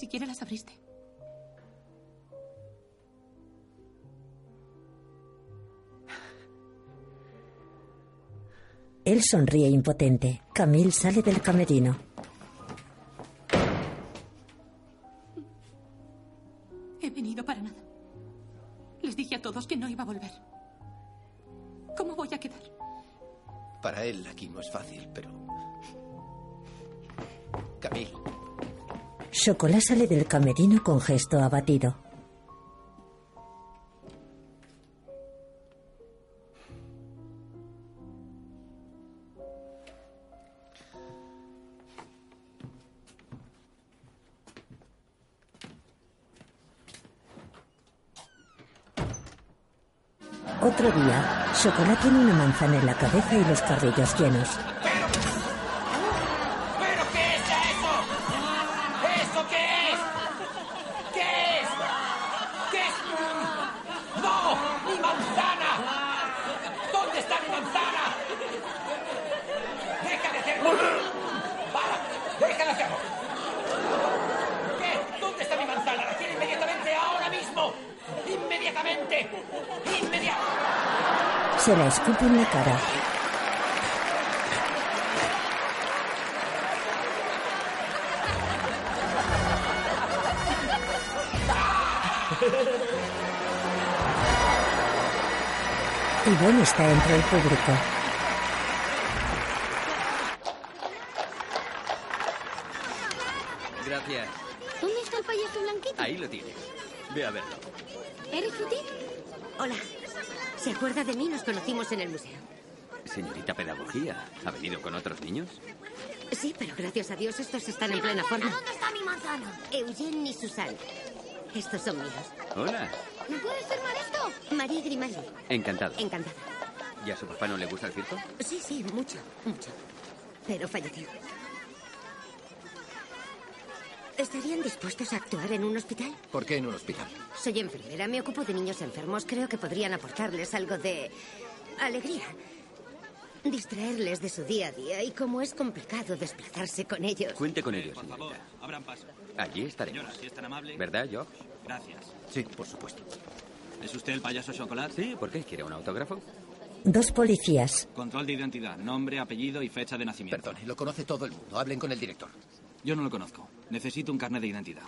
Siquiera las abriste. Él sonríe impotente. Camille sale del camerino. He venido para nada. Les dije a todos que no iba a volver. ¿Cómo voy a quedar? Para él aquí no es fácil, pero... Chocolat sale del camerino con gesto abatido. Otro día, Chocolat tiene una manzana en la cabeza y los carrillos llenos. ¿Pero qué es eso? ¿Eso qué es? ¿Qué es? ¿Qué es? ¡No! ¡Mi manzana! ¿Dónde está mi manzana? ¡Deja de hacerlo! ¡Para! ¡Deja de hacerlo! ¿Qué? ¿Dónde está mi manzana? ¡La quiero inmediatamente, ahora mismo! ¡Inmediatamente! ¡Inmediatamente! Escupe en la cara. Yvonne está entre el público. Gracias. ¿Dónde está el payaso blanquito? Ahí lo tienes. Ve a verlo. ¿Se acuerda de mí? Nos conocimos en el museo. Señorita Pedagogía, ¿ha venido con otros niños? Sí, pero gracias a Dios estos están en plena forma. ¿Dónde está mi manzana? Eugene y Susan. Estos son míos. Hola. ¿Me puedes firmar esto? Marie Grimaldi. Encantado. Encantada. ¿Y a su papá no le gusta el circo? Sí, sí, mucho, mucho. Pero falleció. ¿Estarían dispuestos a actuar en un hospital? ¿por qué en un hospital? Soy enfermera, me ocupo de niños enfermos. Creo que podrían aportarles algo de alegría. Distraerles de su día a día y como es complicado desplazarse con ellos. Cuente con ellos, Por favor, señorita. abran paso. Allí estaremos. Señora, si es tan amable. ¿Verdad, George? Gracias. Sí, por supuesto. ¿Es usted el payaso chocolate? Sí, ¿por qué? ¿Quiere un autógrafo? Dos policías. Control de identidad, nombre, apellido y fecha de nacimiento. Perdone, lo conoce todo el mundo. Hablen con el director. Yo no lo conozco. Necesito un carnet de identidad.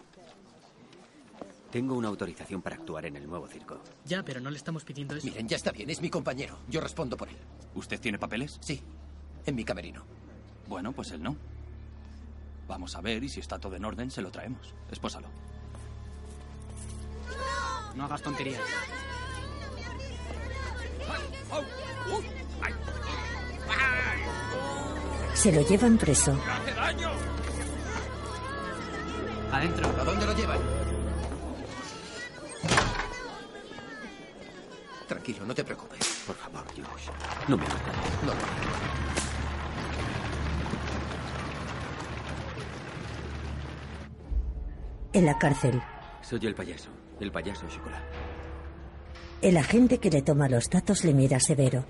Tengo una autorización para actuar en el nuevo circo. Ya, pero no le estamos pidiendo eso. Miren, ya está bien, es mi compañero. Yo respondo por él. ¿Usted tiene papeles? Sí, en mi camerino. Bueno, pues él no. Vamos a ver y si está todo en orden, se lo traemos. Espósalo. No hagas tonterías. Se lo llevan preso. ¡Hace daño! Adentro. ¿A dónde lo llevan? Tranquilo, no te preocupes. Por favor, George. No me mates. No lo haré. En la cárcel, Soy el payaso. El payaso chocolate. el agente que le toma los datos le mira severo.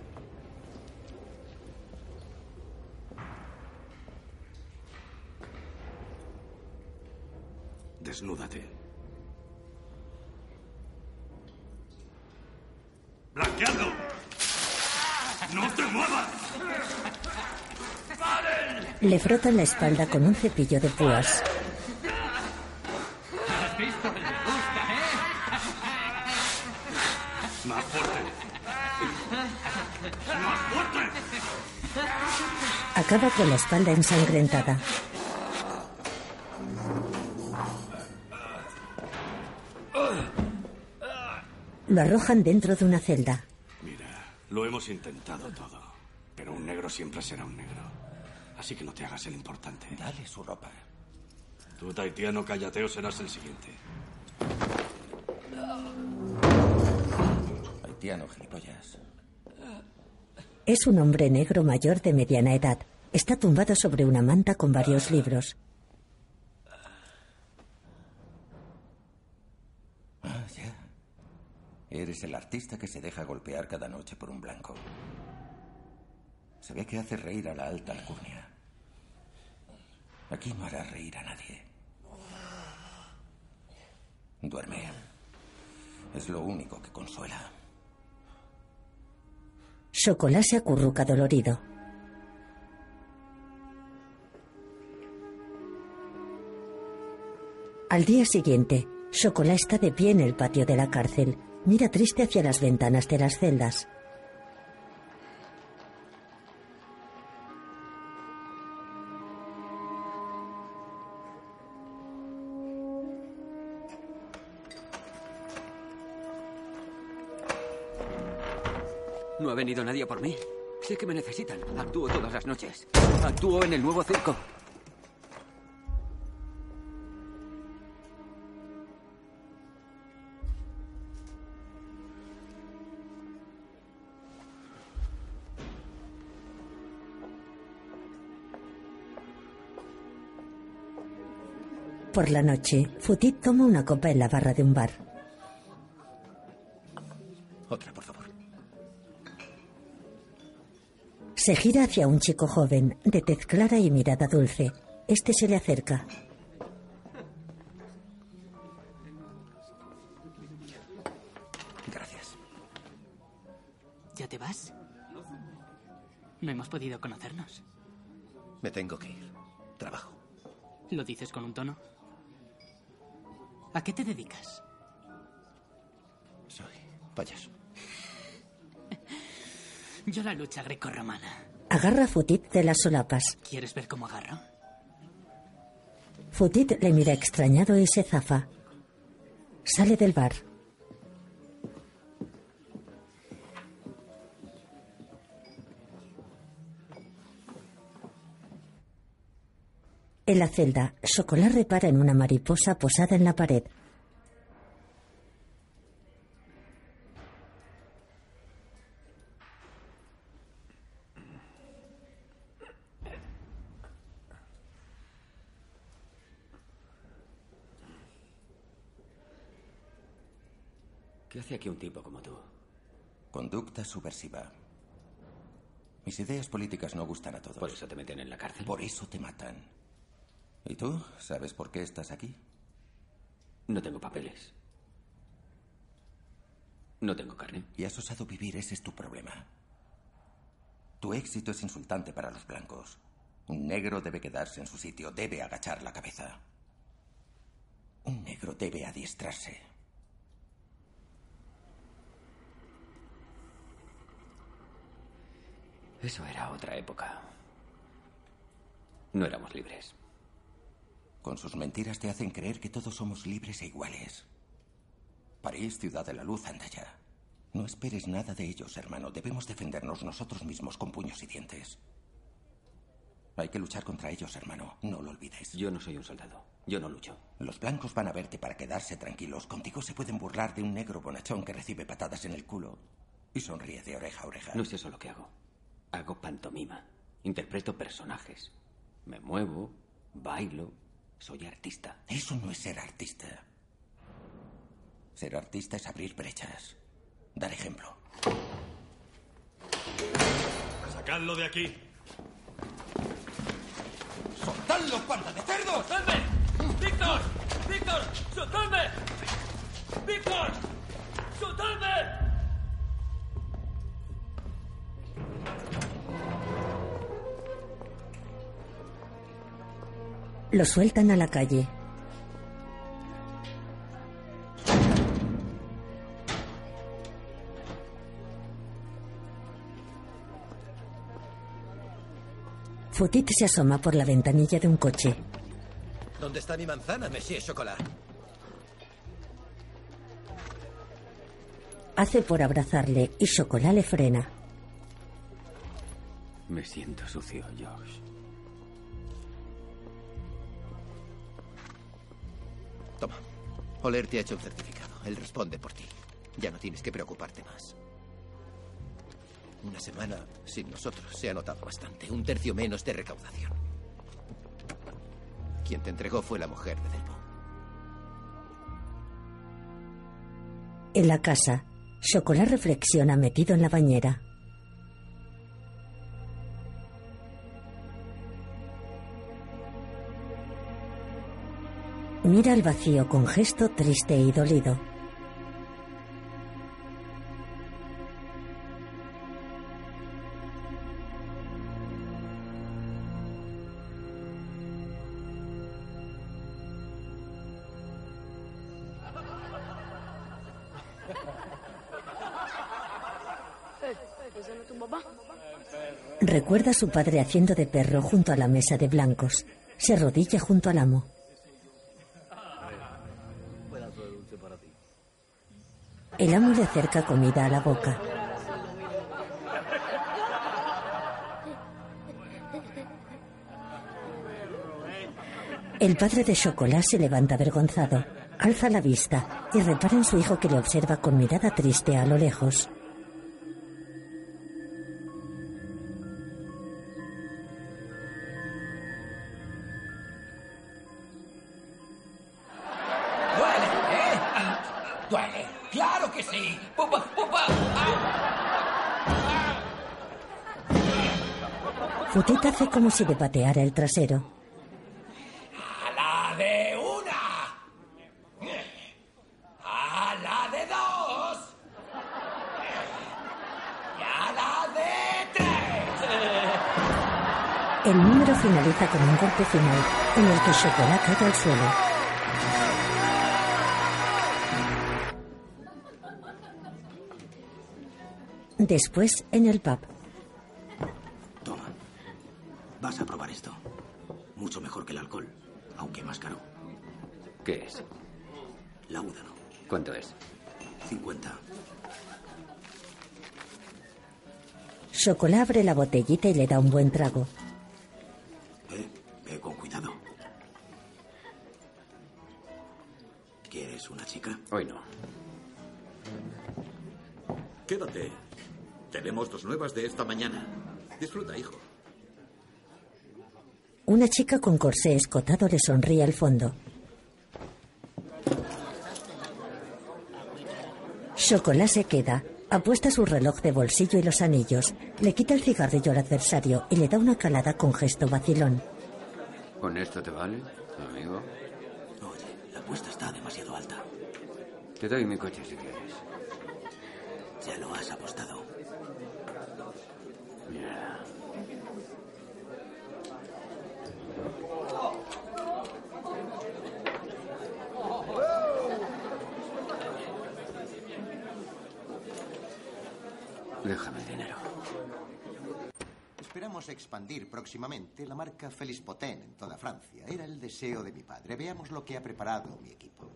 Desnúdate. ¡Blanqueando! ¡No te muevas! Le frotan la espalda con un cepillo de púas. ¿Has visto que me gusta, eh? ¡Más fuerte! ¡Más fuerte! Acaba con la espalda ensangrentada. Lo arrojan dentro de una celda. Mira, lo hemos intentado todo. Pero un negro siempre será un negro. Así que no te hagas el importante. Dale su ropa. Tú, taitiano callateo, serás el siguiente. haitiano, gilipollas. Es un hombre negro mayor de mediana edad. Está tumbado sobre una manta con varios libros. Eres el artista que se deja golpear cada noche por un blanco. Se ve que hace reír a la alta alcurnia. Aquí no hará reír a nadie. Duerme. Es lo único que consuela. Chocolate se acurruca dolorido. Al día siguiente, Chocolate está de pie en el patio de la cárcel. Mira triste hacia las ventanas de las celdas. No ha venido nadie por mí. Sé que me necesitan. Actúo todas las noches. Actúo en el nuevo circo. Por la noche, Futit toma una copa en la barra de un bar. Otra, por favor. Se gira hacia un chico joven, de tez clara y mirada dulce. Este se le acerca. Gracias. ¿Ya te vas? No hemos podido conocernos. Me tengo que ir. Trabajo. ¿Lo dices con un tono? ¿A qué te dedicas? Soy payaso. (laughs) Yo la lucha grecorromana. Agarra a Futit de las solapas. ¿Quieres ver cómo agarro? Futit le mira extrañado y se zafa. Sale del bar. En la celda, Chocolat repara en una mariposa posada en la pared. ¿Qué hace aquí un tipo como tú? Conducta subversiva. Mis ideas políticas no gustan a todos. ¿Por eso te meten en la cárcel? Por eso te matan. ¿Y tú? ¿Sabes por qué estás aquí? No tengo papeles. No tengo carne. Y has osado vivir, ese es tu problema. Tu éxito es insultante para los blancos. Un negro debe quedarse en su sitio, debe agachar la cabeza. Un negro debe adiestrarse. Eso era otra época. No éramos libres. Con sus mentiras te hacen creer que todos somos libres e iguales. París, ciudad de la luz, anda ya. No esperes nada de ellos, hermano. Debemos defendernos nosotros mismos con puños y dientes. Hay que luchar contra ellos, hermano. No lo olvides. Yo no soy un soldado. Yo no lucho. Los blancos van a verte para quedarse tranquilos. Contigo se pueden burlar de un negro bonachón que recibe patadas en el culo y sonríe de oreja a oreja. No es eso lo que hago. Hago pantomima. Interpreto personajes. Me muevo, bailo. Soy artista. Eso no es ser artista. Ser artista es abrir brechas. Dar ejemplo. Sacadlo de aquí. ¡Soltadlo, panda de cerdos! ¡Soltadme! ¡Víctor! ¡Víctor! ¡Soltadme! ¡Víctor! ¡Soltadme! Lo sueltan a la calle. Futit se asoma por la ventanilla de un coche. ¿Dónde está mi manzana, Monsieur Chocolat? Hace por abrazarle y Chocolat le frena. Me siento sucio, Josh. Oler te ha hecho un certificado. Él responde por ti. Ya no tienes que preocuparte más. Una semana sin nosotros se ha notado bastante. Un tercio menos de recaudación. Quien te entregó fue la mujer de Delbo. En la casa, Chocolat reflexiona metido en la bañera. Mira al vacío con gesto triste y dolido. Recuerda a su padre haciendo de perro junto a la mesa de blancos. Se arrodilla junto al amo. El amo le acerca comida a la boca. El padre de Chocolat se levanta avergonzado, alza la vista y repara en su hijo que le observa con mirada triste a lo lejos. Como si le pateara el trasero. ¡A la de una! ¡A la de dos! ¡Y a la de tres! El número finaliza con un golpe final en el que Chocolat cae al suelo. Después, en el pub, Chocolat abre la botellita y le da un buen trago. Eh, ve con cuidado. ¿Quieres una chica? Hoy no. Quédate. Tenemos dos nuevas de esta mañana. Disfruta, hijo. Una chica con corsé escotado le sonríe al fondo. Chocolat se queda, apuesta su reloj de bolsillo y los anillos, le quita el cigarrillo al adversario y le da una calada con gesto vacilón. ¿Con esto te vale, amigo? Oye, la apuesta está demasiado alta. Te doy mi coche si quieres. Ya lo has apostado. Ya. Déjame el dinero. Expandir próximamente la marca Félix en toda Francia. Era el deseo de mi padre. Veamos lo que ha preparado mi equipo.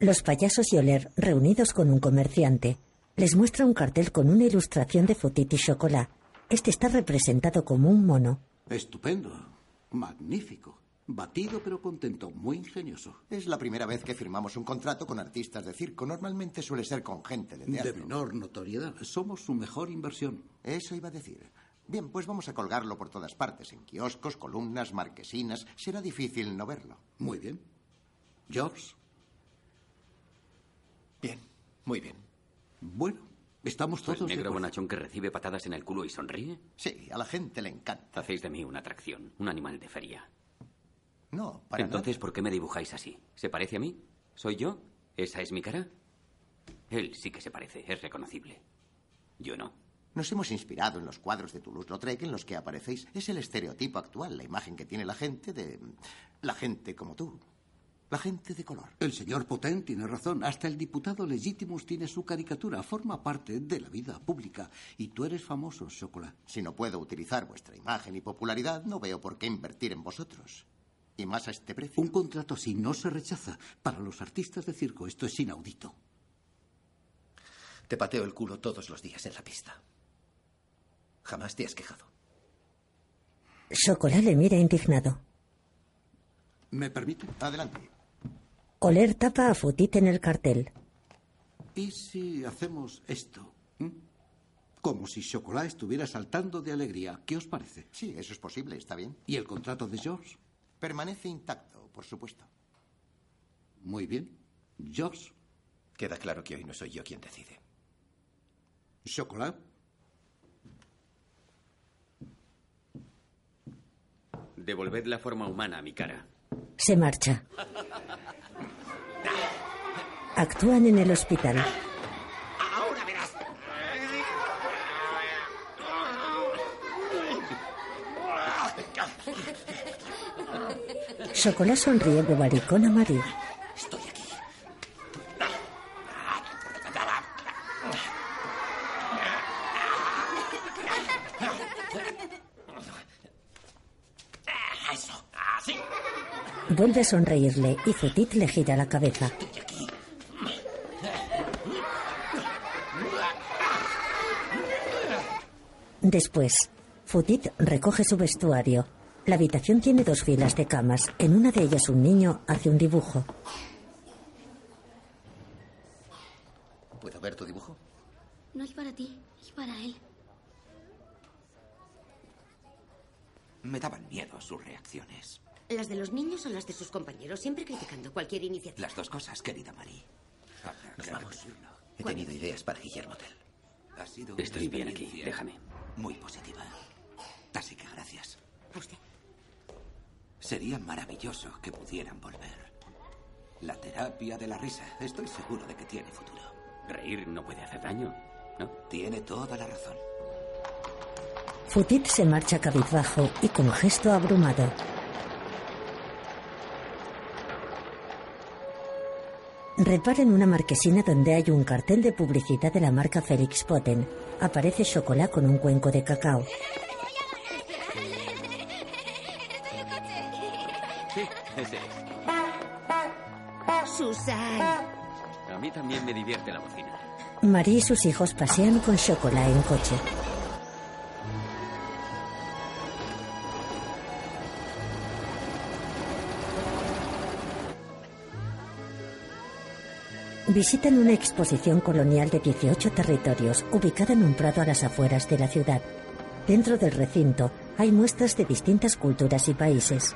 Los payasos y Oler, reunidos con un comerciante, les muestra un cartel con una ilustración de Futit y Chocolat. Este está representado como un mono. Estupendo. Magnífico. Batido pero contento. Muy ingenioso. Es la primera vez que firmamos un contrato con artistas de circo. Normalmente suele ser con gente de De teatro. menor notoriedad. Somos su mejor inversión. Eso iba a decir. Bien, pues vamos a colgarlo por todas partes, en kioscos, columnas, marquesinas. Será difícil no verlo. Muy bien. George. Bien, muy bien. Bueno, estamos ¿Sois todos de negro bonachón que recibe patadas en el culo y sonríe? Sí, a la gente le encanta. Hacéis de mí una atracción, un animal de feria. No, para Entonces, ¿por qué me dibujáis así? ¿Se parece a mí? ¿Soy yo? ¿Esa es mi cara? Él sí que se parece, es reconocible. Yo no. Nos hemos inspirado en los cuadros de Toulouse-Lautrec en los que aparecéis. Es el estereotipo actual, la imagen que tiene la gente de... La gente como tú. La gente de color. El señor Potent tiene razón. Hasta el diputado Legitimus tiene su caricatura. Forma parte de la vida pública. Y tú eres famoso, Chocolat. Si no puedo utilizar vuestra imagen y popularidad, no veo por qué invertir en vosotros. Y más a este precio. Un contrato así no se rechaza. Para los artistas de circo esto es inaudito. Te pateo el culo todos los días en la pista. Jamás te has quejado. Chocolat le mira indignado. ¿Me permite? Adelante. Oler tapa a Futit en el cartel. ¿Y si hacemos esto? ¿Mm? Como si Chocolat estuviera saltando de alegría. ¿Qué os parece? Sí, eso es posible, está bien. ¿Y el contrato de George? Permanece intacto, por supuesto. Muy bien. George. Queda claro que hoy no soy yo quien decide. Chocolat. Devolved la forma humana a mi cara. Se marcha. Actúan en el hospital. Ahora verás. Chocolat sonríe bobaricón a Marie. Eso, así. Vuelve a sonreírle y Futit le gira la cabeza. Después, Futit recoge su vestuario. La habitación tiene dos filas de camas. En una de ellas un niño hace un dibujo. ¿Puedo ver tu dibujo? No es para ti, es para él. Me daban miedo sus reacciones. ¿Las de los niños o las compañeros? Siempre criticando cualquier iniciativa. Las dos cosas, querida Marie. Nos vamos. He tenido ideas para Guillermo Tell. Ha sido Estoy bien aquí, déjame. Muy positiva. Así que gracias. Usted. Sería maravilloso que pudieran volver. La terapia de la risa. Estoy seguro de que tiene futuro. Reír no puede hacer daño, ¿no? Tiene toda la razón. Futit se marcha cabizbajo y con gesto abrumado. Repara en una marquesina donde hay un cartel de publicidad de la marca Felix Poten. Aparece Chocolat con un cuenco de cacao. Sí, ese es. Susan. A mí también me divierte la bocina. Marie y sus hijos pasean con Chocolat en coche. Visitan una exposición colonial de 18 territorios ubicada en un prado a las afueras de la ciudad. Dentro del recinto hay muestras de distintas culturas y países.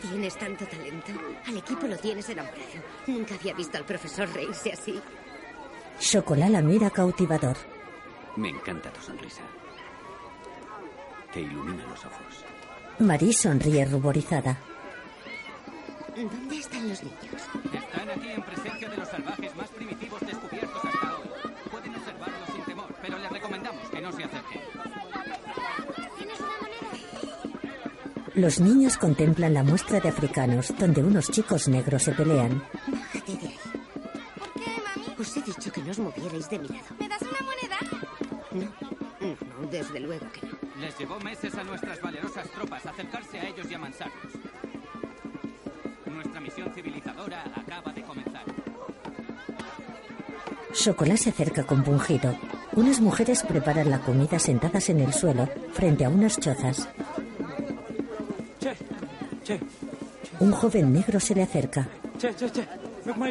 Tienes tanto talento. Al equipo lo tienes enamorado. Nunca había visto al profesor reírse así. Chocolat la mira cautivador. Me encanta tu sonrisa. Te ilumina los ojos. Marie sonríe ruborizada. ¿Dónde están los niños? Están aquí en presencia de los salvajes más primitivos descubiertos hasta hoy. Pueden observarlos sin temor, pero les recomendamos que no se acerquen. Los niños contemplan la muestra de africanos donde unos chicos negros se pelean. Bájate de ahí. Os he dicho que no os movierais de mi lado. ¿Me das una moneda? No, no, desde luego que no. Les llevó meses a nuestras valerosas tropas acercarse a ellos y amansarlos. Nuestra misión civilizadora acaba de comenzar. Chocolat se acerca compungido. Unas mujeres preparan la comida sentadas en el suelo frente a unas chozas. Che, che, Un joven negro se le acerca. che, che, che. Me kuma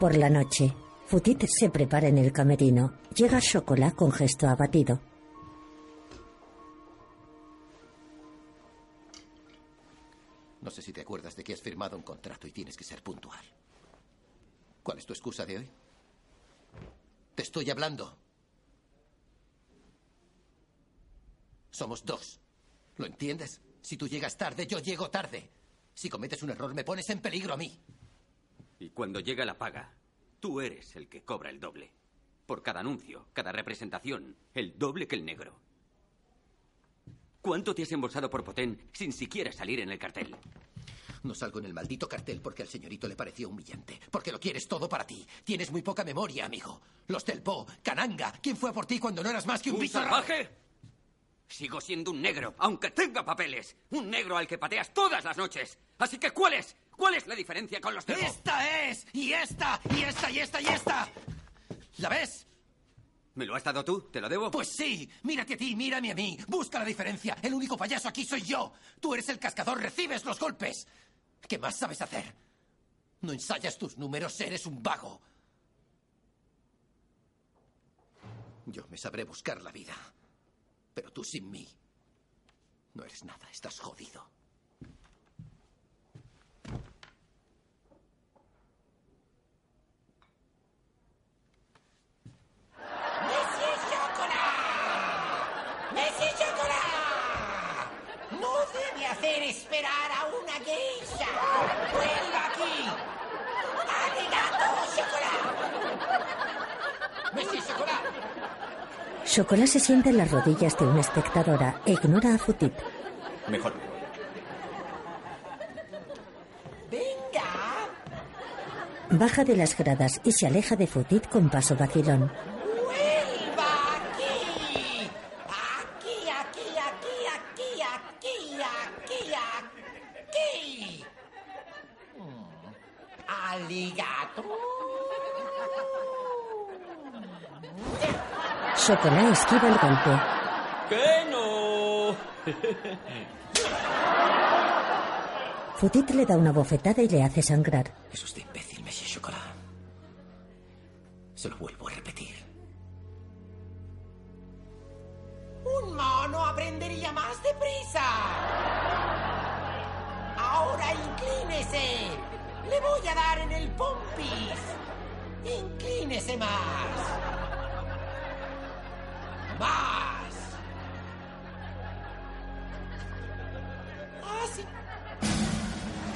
Por la noche, Futit se prepara en el camerino. Llega Chocolat con gesto abatido. No sé si te acuerdas de que has firmado un contrato y tienes que ser puntual. ¿Cuál es tu excusa de hoy? Te estoy hablando. Somos dos. ¿Lo entiendes? Si tú llegas tarde, yo llego tarde. Si cometes un error, me pones en peligro a mí. Y cuando llega la paga, tú eres el que cobra el doble. por cada anuncio, cada representación, el doble que el negro. ¿Cuánto te has embolsado por Potén sin siquiera salir en el cartel? No salgo en el maldito cartel porque al señorito le pareció humillante. Porque lo quieres todo para ti. Tienes muy poca memoria, amigo. Los del Po, Cananga. ¿Quién fue a por ti cuando no eras más que un, ¿Un salvaje? Sigo siendo un negro, aunque tenga papeles. Un negro al que pateas todas las noches. Así que, ¿cuál es? ¿Cuál es la diferencia con los Po? ¡Esta es! ¡Y esta! ¡Y esta! ¡Y esta! ¡Y esta! ¿La ves? ¿Me lo has dado tú? ¿Te lo debo? Pues sí. Mírate a ti, mírame a mí. Busca la diferencia. El único payaso aquí soy yo. Tú eres el cascador, recibes los golpes. ¿Qué más sabes hacer? No ensayas tus números, eres un vago. Yo me sabré buscar la vida. Pero tú sin mí. No eres nada, estás jodido. Hacer esperar a una geisha. ¡Vuelva aquí! ¡Arigato, Chocolat! ¡Messi Chocolat! Chocolat se sienta en las rodillas de una espectadora e ignora a Futit. Mejor. ¡Venga! Baja de las gradas y se aleja de Futit con paso vacilón. ¡Vuelva aquí! Aquí, aquí, aquí, aquí, aquí, aquí, aquí. Mm. Aligato. Chocolat esquiva el golpe. ¡Que no! (laughs) Futit le da una bofetada y le hace sangrar. Es usted imbécil, Messi Chocolat. Se lo vuelvo a repetir. Un mono aprendería más deprisa. Ahora inclínese. Le voy a dar en el pompis. Inclínese más. Más. Así.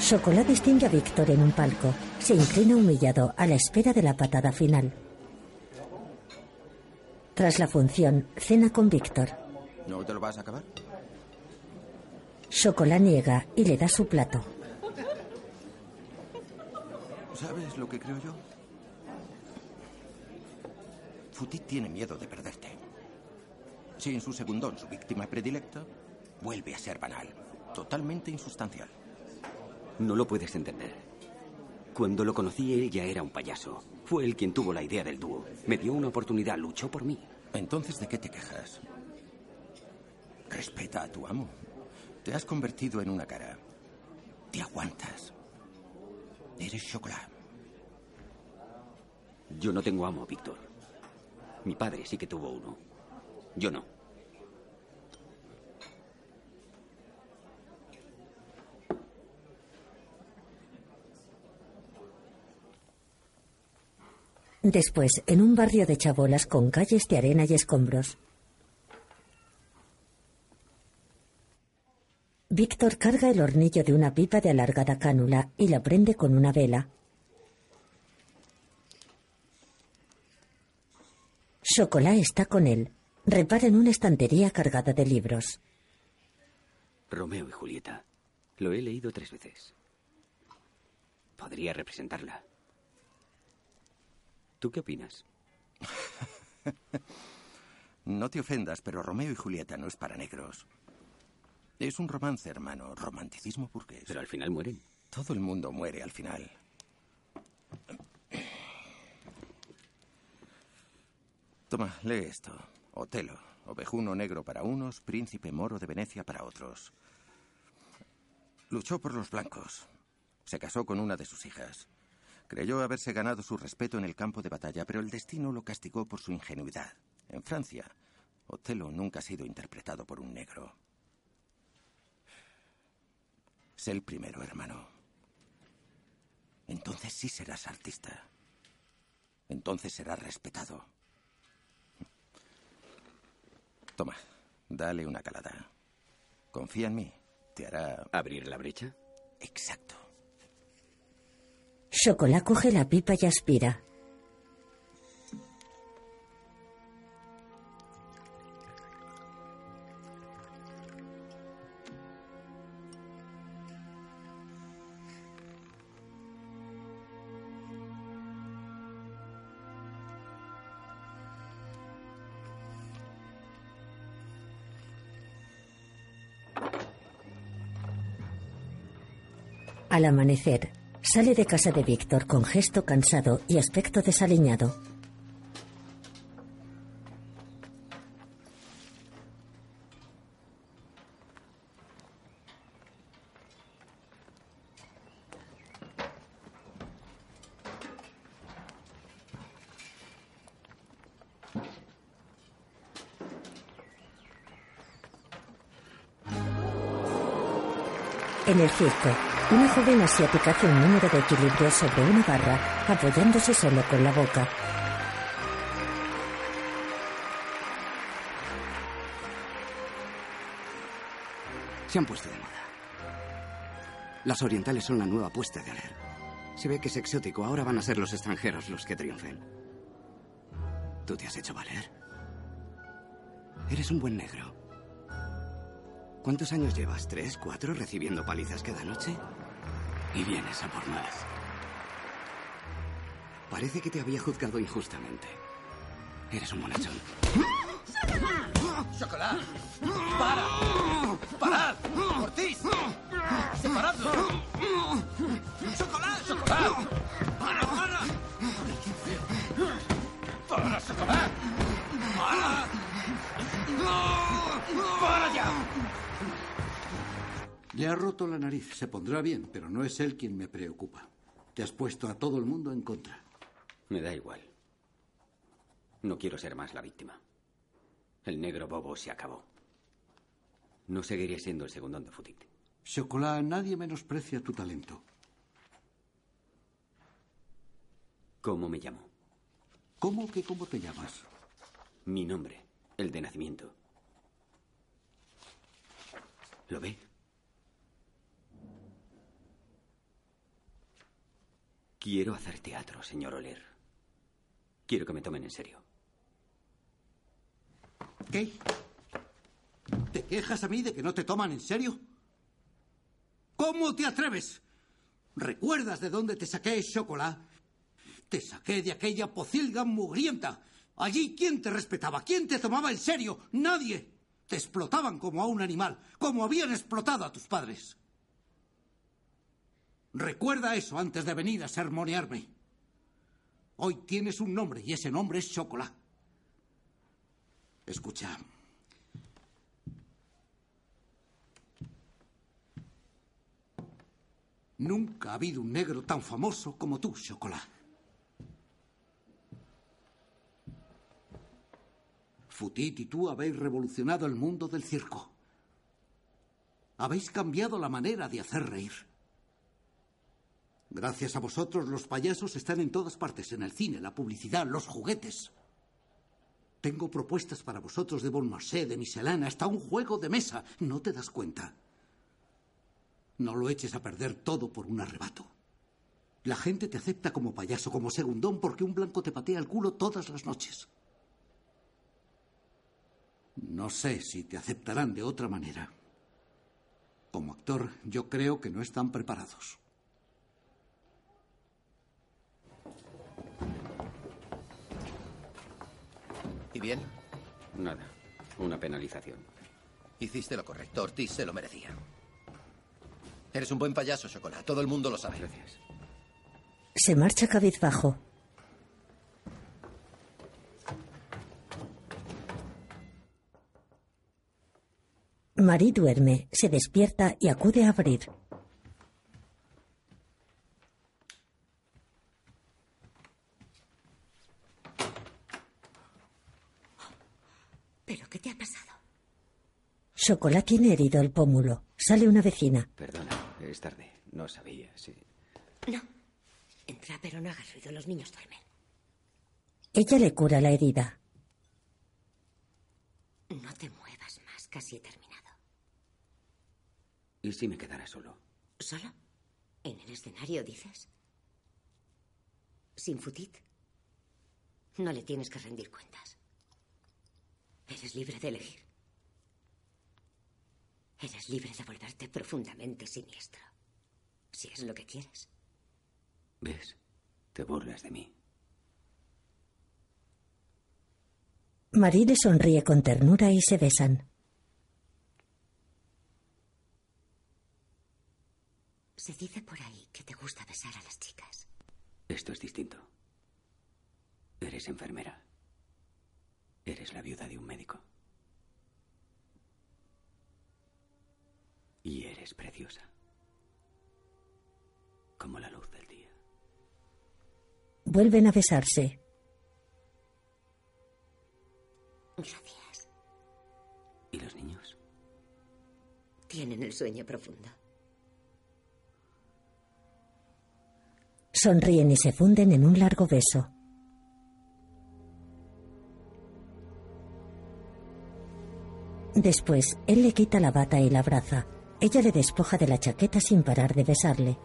Chocolat distingue a Víctor en un palco. Se inclina humillado a la espera de la patada final. Tras la función, cena con Víctor. ¿No te lo vas a acabar? Chocolat niega y le da su plato. ¿Sabes lo que creo yo? Futit tiene miedo de perderte. Sin su segundón, su víctima predilecta, vuelve a ser banal, totalmente insustancial. No lo puedes entender. Cuando lo conocí, él ya era un payaso. Fue él quien tuvo la idea del dúo. Me dio una oportunidad, luchó por mí. Entonces, ¿de qué te quejas? Respeta a tu amo. Te has convertido en una cara. Te aguantas. Eres chocolate. Yo no tengo amo, Víctor. Mi padre sí que tuvo uno. Yo no. Después, en un barrio de chabolas con calles de arena y escombros. Víctor carga el hornillo de una pipa de alargada cánula y la prende con una vela. Chocolat está con él. Repara en una estantería cargada de libros. Romeo y Julieta. Lo he leído tres veces. Podría representarla. ¿Tú qué opinas? (laughs) No te ofendas, pero Romeo y Julieta no es para negros. Es un romance, hermano. Romanticismo burgués. Pero al final mueren. Todo el mundo muere al final. Toma, lee esto. Otelo. Ovejuno negro para unos, príncipe moro de Venecia para otros. Luchó por los blancos. Se casó con una de sus hijas. Creyó haberse ganado su respeto en el campo de batalla, pero el destino lo castigó por su ingenuidad. En Francia, Otelo nunca ha sido interpretado por un negro. Sé el primero, hermano. Entonces sí serás artista. Entonces serás respetado. Toma, dale una calada. Confía en mí. Te hará... ¿Abrir la brecha? Exacto. Chocolat coge la pipa y aspira. Al amanecer, sale de casa de Víctor con gesto cansado y aspecto desaliñado. En el circo, una joven asiática hace un número de equilibrio sobre una barra, apoyándose solo con la boca. Se han puesto de moda. Las orientales son la nueva apuesta de Aler. Se ve que es exótico. Ahora van a ser los extranjeros los que triunfen. ¿Tú te has hecho valer? Eres un buen negro. ¿Cuántos años llevas? ¿Tres, cuatro recibiendo palizas cada noche? Y vienes a por más. Parece que te había juzgado injustamente. Eres un bonachón. ¡Chocolate! ¡Para! ¡Parad! ¡Ortiz! ¡Separadlo! ¡Chocolate! ¡Chocolate! ¡Para, para! ¡Para, chocolate! ¡Para! ¡Para ya! Le ha roto la nariz. Se pondrá bien, pero no es él quien me preocupa. Te has puesto a todo el mundo en contra. Me da igual. No quiero ser más la víctima. El negro bobo se acabó. No seguiré siendo el segundón de Futit. Chocolat, nadie menosprecia tu talento. ¿Cómo me llamo? ¿Cómo que cómo te llamas? Mi nombre, el de nacimiento. ¿Lo ve? Quiero hacer teatro, señor Oler. Quiero que me tomen en serio. ¿Qué? ¿Te quejas a mí de que no te toman en serio? ¿Cómo te atreves? ¿Recuerdas de dónde te saqué chocolate? Te saqué de aquella pocilga mugrienta. Allí, ¿quién te respetaba? ¿Quién te tomaba en serio? Nadie. Te explotaban como a un animal, como habían explotado a tus padres. Recuerda eso antes de venir a sermonearme. Hoy tienes un nombre y ese nombre es chocolate. Escucha. Nunca ha habido un negro tan famoso como tú, Chocolat. Futit y tú habéis revolucionado el mundo del circo. Habéis cambiado la manera de hacer reír. Gracias a vosotros los payasos están en todas partes, en el cine, la publicidad, los juguetes. Tengo propuestas para vosotros de Bon Marché, de Michelin, hasta un juego de mesa. ¿No te das cuenta? No lo eches a perder todo por un arrebato. La gente te acepta como payaso, como segundón, porque un blanco te patea el culo todas las noches. No sé si te aceptarán de otra manera. Como actor, yo creo que no están preparados. ¿Y bien? Nada. Una penalización. Hiciste lo correcto. Ortiz se lo merecía. Eres un buen payaso, Chocolate. Todo el mundo lo sabe. Gracias. Se marcha cabizbajo. Marie duerme, se despierta y acude a abrir. ¿Pero qué te ha pasado? Chocolate tiene herido el pómulo. Sale una vecina. Perdona, es tarde. No sabía, sí. No. Entra, pero no hagas ruido. Los niños duermen. Ella le cura la herida. No te muevas más. Casi he terminado. ¿Y si me quedara solo? ¿Solo? ¿En el escenario, dices? ¿Sin futit? No le tienes que rendir cuentas. Eres libre de elegir. Eres libre de volverte profundamente siniestro. Si es lo que quieres. ¿Ves? Te burlas de mí. Marie le sonríe con ternura y se besan. Se dice por ahí que te gusta besar a las chicas. Esto es distinto. Eres enfermera. Eres la viuda de un médico. Y eres preciosa. Como la luz del día. Vuelven a besarse. Gracias. ¿Y los niños? Tienen el sueño profundo. Sonríen y se funden en un largo beso. Después, él le quita la bata y la abraza. Ella le despoja de la chaqueta sin parar de besarle.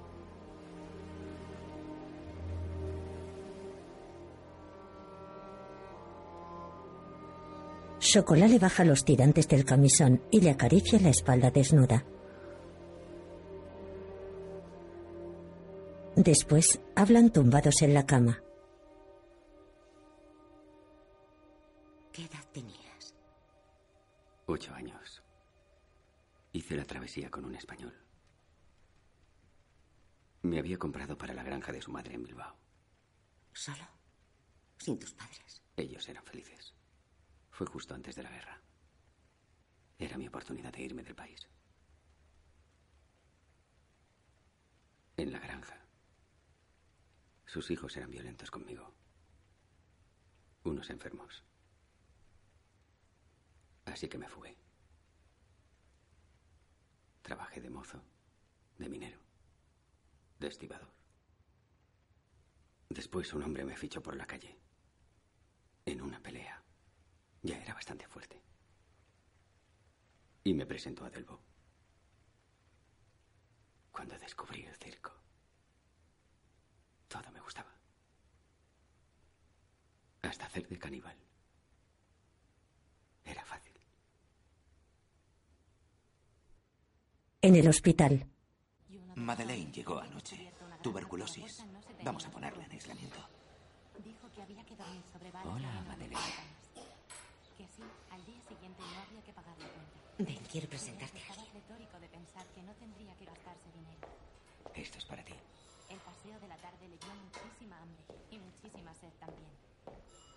Chocolat le baja los tirantes del camisón y le acaricia la espalda desnuda. Después hablan tumbados en la cama. Hice la travesía con un español. Me había comprado para la granja de su madre en Bilbao. ¿Solo? ¿Sin tus padres? Ellos eran felices. Fue justo antes de la guerra. Era mi oportunidad de irme del país. En la granja. Sus hijos eran violentos conmigo. Unos enfermos. Así que me fugué. Trabajé de mozo, de minero, de estibador. Después un hombre me fichó por la calle. En una pelea. Ya era bastante fuerte. Y me presentó a Delbo. Cuando descubrí el circo, todo me gustaba. Hasta hacer de caníbal. Era fácil. En el hospital, Madeleine llegó anoche. Tuberculosis. Vamos a ponerla en aislamiento. Dijo que había que dormir sobre varias Hola, Madeleine. mexicanas. Que así, al día siguiente no había que pagar la cuenta. Ven, quiero presentarte a alguien. retórico de pensar que no tendría que gastarse dinero. Esto es para ti. El paseo de la tarde le dio muchísima hambre y muchísima sed también.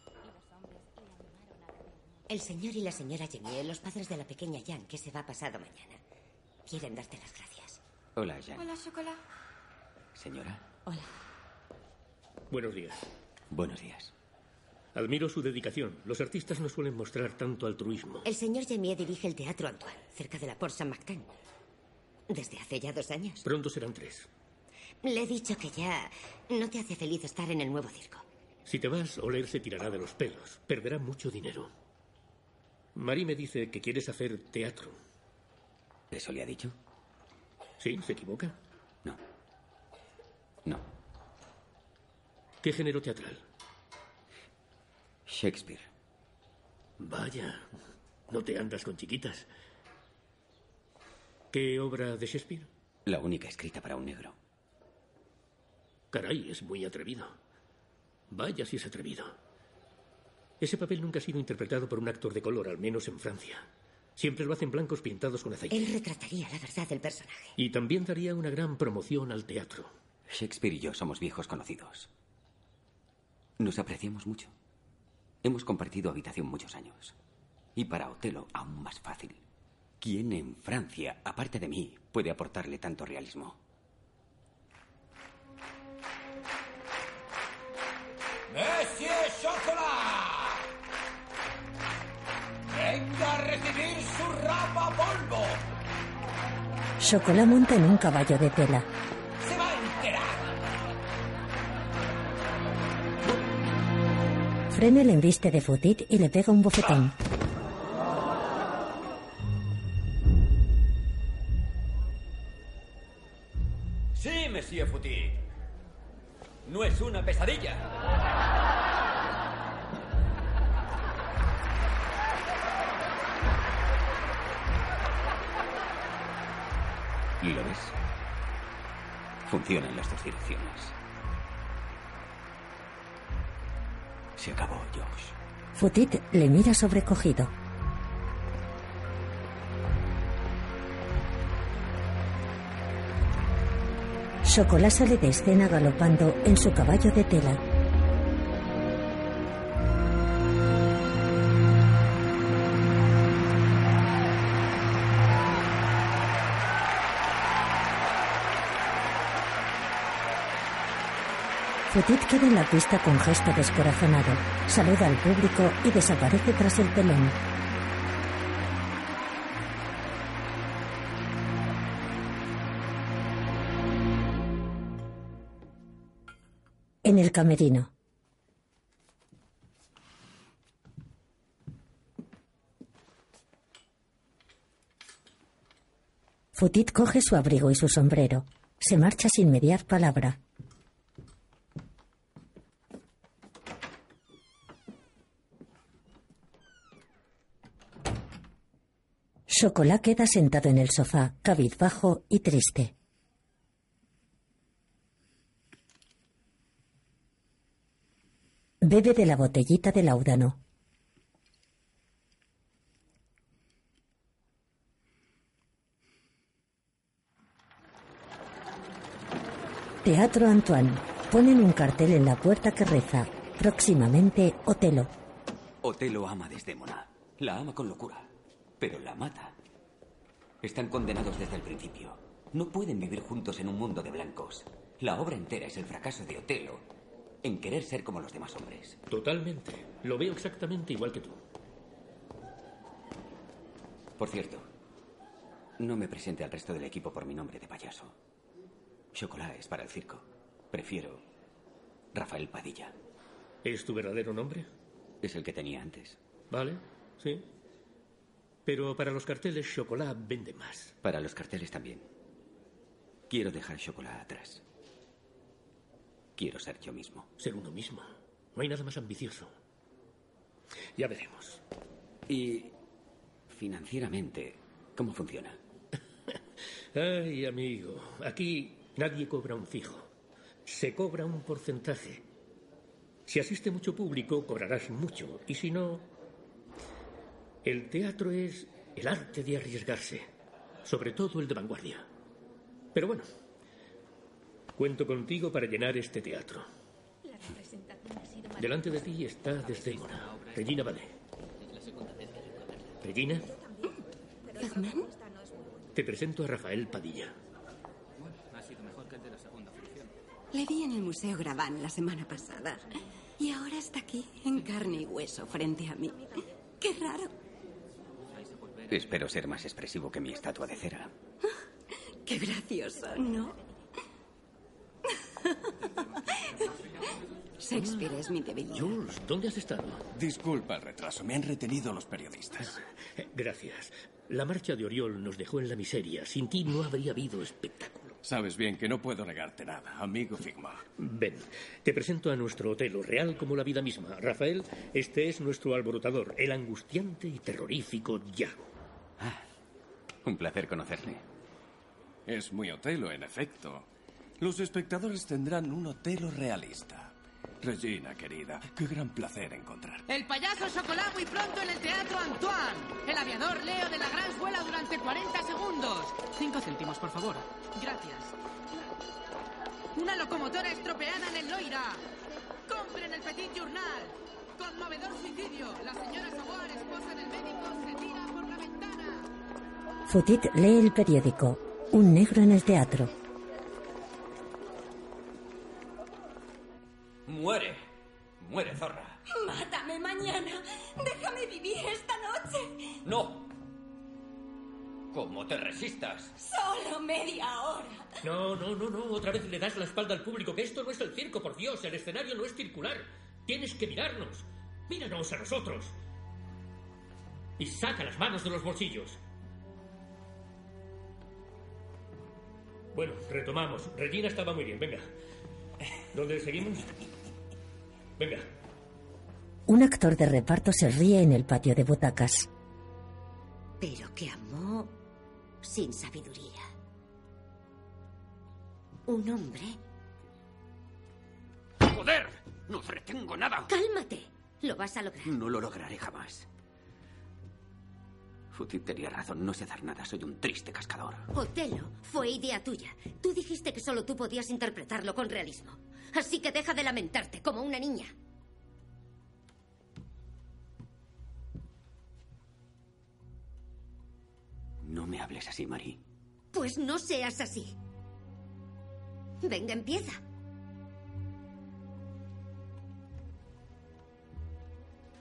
Y los hombres le animaron a beber. El señor y la señora Genier, los padres de la pequeña Jan, que se va pasado mañana, quieren darte las gracias. Hola, Jan. Hola, Chocolat. Señora. Hola. Buenos días. Buenos días. Admiro su dedicación. Los artistas no suelen mostrar tanto altruismo. El señor Genier dirige el Teatro Antoine, cerca de la Porte Saint-Martin. Desde hace ya dos años. Pronto serán tres. Le he dicho que ya no te hace feliz estar en el nuevo circo. Si te vas, Oler se tirará de los pelos. Perderá mucho dinero. Marie me dice que quieres hacer teatro. ¿Eso le ha dicho? ¿Sí? ¿Se equivoca? No. No. ¿Qué género teatral? Shakespeare. Vaya, no te andas con chiquitas. ¿Qué obra de Shakespeare? La única escrita para un negro. Caray, es muy atrevido. Vaya si es atrevido. Ese papel nunca ha sido interpretado por un actor de color, al menos en Francia. Siempre lo hacen blancos pintados con aceite. Él retrataría la verdad del personaje. Y también daría una gran promoción al teatro. Shakespeare y yo somos viejos conocidos. Nos apreciamos mucho. Hemos compartido habitación muchos años. Y para Otelo, aún más fácil. ¿Quién en Francia, aparte de mí, puede aportarle tanto realismo? A recibir su rapa polvo. Chocolat monta en un caballo de tela. Se va a enterar. Frena le embiste de Futit y le pega un bofetón. Sí, Monsieur Fouti. No es una pesadilla. ¿Lo ves? Funciona en las dos direcciones. Se acabó, Josh. Futit le mira sobrecogido. Chocolá sale de escena galopando en su caballo de tela. Petit queda en la pista con gesto descorazonado, saluda al público y desaparece tras el telón. En el camerino. Futit coge su abrigo y su sombrero. Se marcha sin mediar palabra. Chocolá queda sentado en el sofá, cabizbajo y triste. Bebe de la botellita de láudano. Teatro Antoine. Ponen un cartel en la puerta que reza. Próximamente, Otelo. Otelo ama a Desdémona. La ama con locura. Pero la mata. Están condenados desde el principio. No pueden vivir juntos en un mundo de blancos. La obra entera es el fracaso de Otelo en querer ser como los demás hombres. Totalmente. Lo veo exactamente igual que tú. Por cierto, no me presente al resto del equipo por mi nombre de payaso. Chocolate es para el circo. Prefiero Rafael Padilla. ¿Es tu verdadero nombre? Es el que tenía antes. Vale, sí. Pero para los carteles, Chocolat vende más. Para los carteles también. Quiero dejar Chocolat atrás. Quiero ser yo mismo. Ser uno mismo. No hay nada más ambicioso. Ya veremos. Y financieramente, ¿cómo funciona? (laughs) Ay, amigo, aquí nadie cobra un fijo. Se cobra un porcentaje. Si asiste mucho público, cobrarás mucho. Y si no, el teatro es el arte de arriesgarse, sobre todo el de vanguardia. Pero bueno, cuento contigo para llenar este teatro. Delante de ti está Desdémona, Regina Vallée. Regina, ¿Fermán? te presento a Rafael Padilla. Ha sido mejor que el de la segunda función. Le vi en el Museo Graván la semana pasada. Y ahora está aquí, en carne y hueso, frente a mí. ¡Qué raro! Espero ser más expresivo que mi estatua de cera. (gasps) ¡Qué gracioso, ¿no? (laughs) Shakespeare es mi debilidad. Jules, ¿dónde has estado? Disculpa el retraso, me han retenido los periodistas. Eh, Gracias. La marcha de Oriol nos dejó en la miseria. Sin ti no habría habido espectáculo. Sabes bien que no puedo negarte nada, amigo Figma. Ven, te presento a nuestro Otelo, real como la vida misma. Rafael, este es nuestro alborotador, el angustiante y terrorífico Yago. Un placer conocerle. Es muy Otelo, en efecto. Los espectadores tendrán un Otelo realista. Regina, querida, qué gran placer encontrar. El payaso Chocolat muy pronto en el Teatro Antoine. El aviador Leo de la Gran Suela durante 40 segundos. Cinco céntimos, por favor. Gracias. Una locomotora estropeada en el Loira. Compren el Petit Journal. Conmovedor suicidio. La señora Savoir, esposa del médico, se tira por la ventana. Futit lee el periódico. Un negro en el teatro. Muere. Muere, zorra. Mátame mañana. Déjame vivir esta noche. No. ¿Cómo te resistas? Solo media hora. No, no, no, no. Otra vez le das la espalda al público, que esto no es el circo, por Dios. El escenario no es circular. Tienes que mirarnos. Míranos a nosotros. Y saca las manos de los bolsillos. Bueno, retomamos. Regina estaba muy bien, venga. ¿Dónde seguimos? Venga. Un actor de reparto se ríe en el patio de butacas. Pero que amó sin sabiduría. Un hombre. ¡Joder! No retengo nada. Cálmate. Lo vas a lograr. No lo lograré jamás. Futit tenía razón, no sé hacer nada, soy un triste cascador. Otelo fue idea tuya. Tú dijiste que solo tú podías interpretarlo con realismo. Así que deja de lamentarte como una niña. No me hables así, Marie. Pues no seas así. Venga, empieza.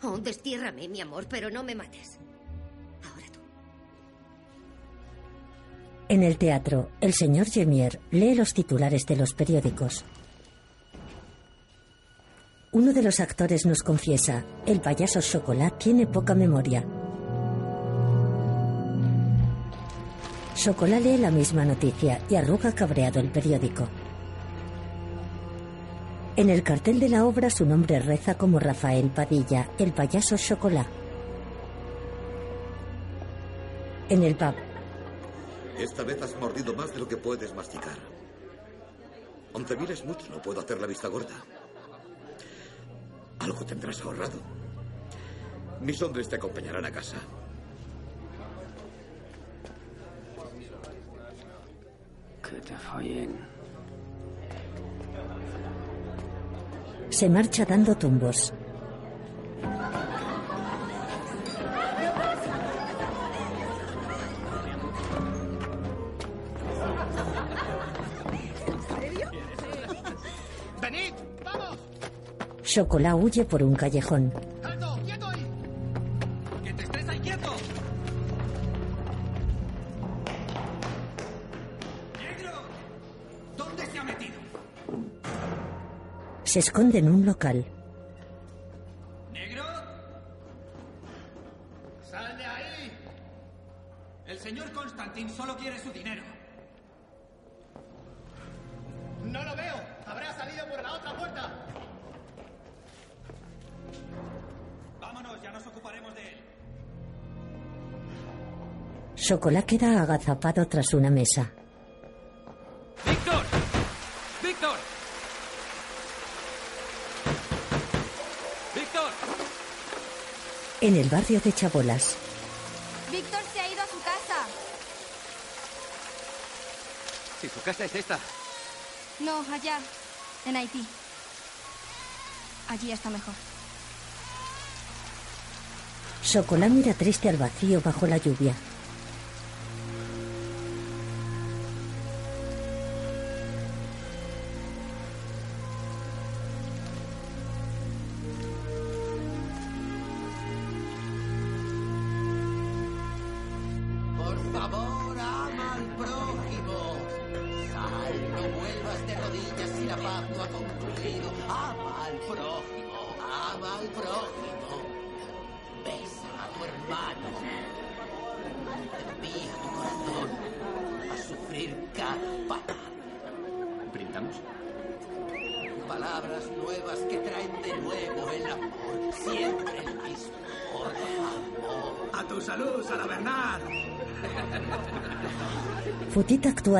Oh, destiérrame, mi amor, pero no me mates. En el teatro, el señor Gemier lee los titulares de los periódicos. Uno de los actores nos confiesa, el payaso Chocolat tiene poca memoria. Chocolat lee la misma noticia y arruga cabreado el periódico. En el cartel de la obra su nombre reza como Rafael Padilla, el payaso Chocolat. En el pub, Esta vez has mordido más de lo que puedes masticar. Once mil es mucho, no puedo hacer la vista gorda. Algo tendrás ahorrado. Mis hombres te acompañarán a casa. Que te follen. se marcha dando tumbos. Chocolat huye por un callejón. ¡Alto! ¡Quieto ahí! ¡Que te estés ahí quieto! ¡Negro! ¿Dónde se ha metido? Se esconde en un local. Chocolat queda agazapado tras una mesa. ¡Víctor! ¡Víctor! ¡Víctor! En el barrio de Chabolas, Víctor se ha ido a su casa. Si su casa es esta. No, allá, en Haití. Allí está mejor. Chocolat mira triste al vacío bajo la lluvia.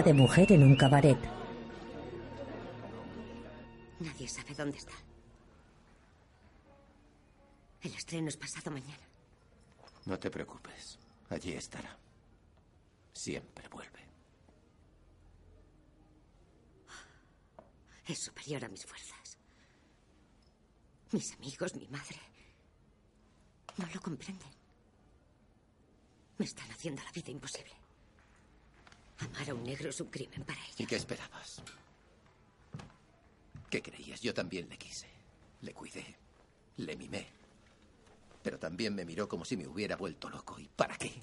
De mujer en un cabaret. Nadie sabe dónde está. El estreno es pasado mañana. No te preocupes. Allí estará. Siempre vuelve. Es superior a mis fuerzas. Mis amigos, mi madre. No lo comprenden. Me están haciendo la vida imposible. Amar a un negro es un crimen para ellos. ¿Y qué esperabas? ¿Qué creías? Yo también le quise. Le cuidé. Le mimé. Pero también me miró como si me hubiera vuelto loco. ¿Y para qué?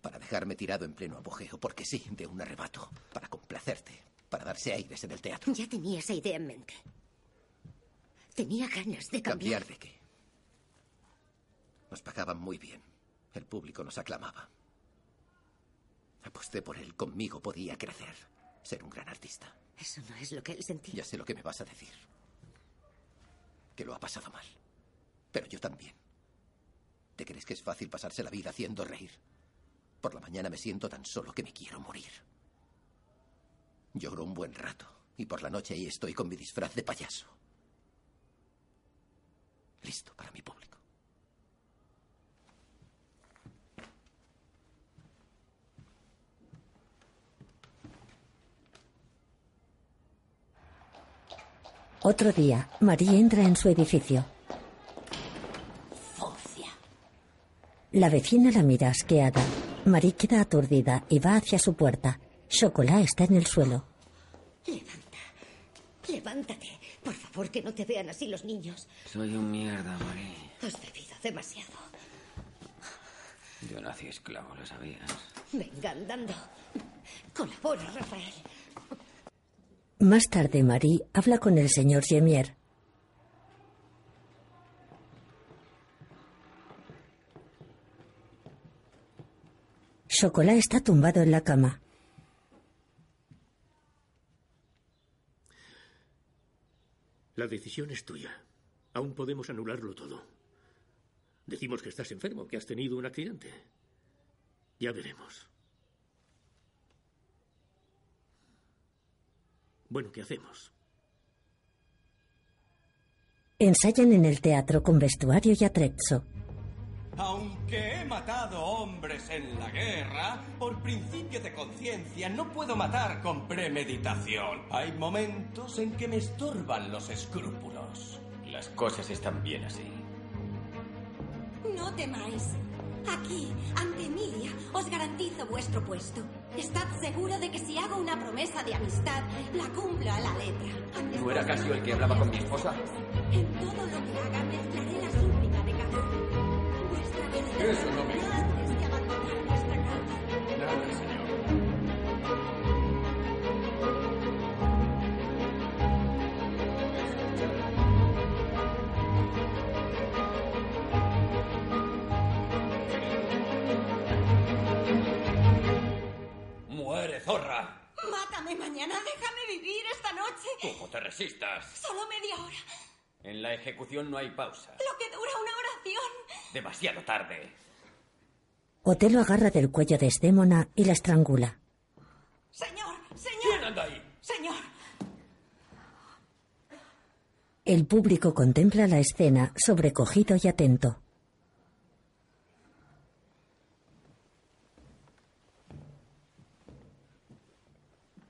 Para dejarme tirado en pleno apogeo, porque sí, de un arrebato. Para complacerte. Para darse aires en el teatro. Ya tenía esa idea en mente. Tenía ganas de cambiar. ¿Cambiar de qué? Nos pagaban muy bien. El público nos aclamaba. Aposté por él. Conmigo podía crecer. Ser un gran artista. Eso no es lo que él sentía. Ya sé lo que me vas a decir. Que lo ha pasado mal. Pero yo también. ¿Te crees que es fácil pasarse la vida haciendo reír? Por la mañana me siento tan solo que me quiero morir. Lloro un buen rato y por la noche ahí estoy con mi disfraz de payaso. Listo para mi público. Otro día, Marie entra en su edificio. Sucia. La vecina la mira asqueada. Marie queda aturdida y va hacia su puerta. Chocolat está en el suelo. Levanta. Levántate. Por favor, que no te vean así los niños. Soy un mierda, Marie. Has bebido demasiado. Yo nací esclavo, lo sabías. Venga andando. Colabora, Rafael. Más tarde, Marie habla con el señor Gemier. Chocolat está tumbado en la cama. La decisión es tuya. Aún podemos anularlo todo. Decimos que estás enfermo, que has tenido un accidente. Ya veremos. Bueno, ¿qué hacemos? Ensayan en el teatro con vestuario y atrezzo. Aunque he matado hombres en la guerra, por principio de conciencia no puedo matar con premeditación. Hay momentos en que me estorban los escrúpulos. Las cosas están bien así. No temáis. Aquí, ante Emilia, os garantizo vuestro puesto. Estad seguro de que si hago una promesa de amistad, la cumplo a la letra. ¿No era Casio el que hablaba con mi esposa? En todo lo que haga, mezclaré la súplica de cada uno. Vuestra vida Eso no me zorra! Mátame mañana, déjame vivir esta noche. ¿Cómo te resistas? Solo media hora. En la ejecución no hay pausa. Lo que dura una oración. Demasiado tarde. Otelo agarra del cuello de Desdémona y la estrangula. Señor, señor. ¿Quién anda ahí? Señor. El público contempla la escena, sobrecogido y atento.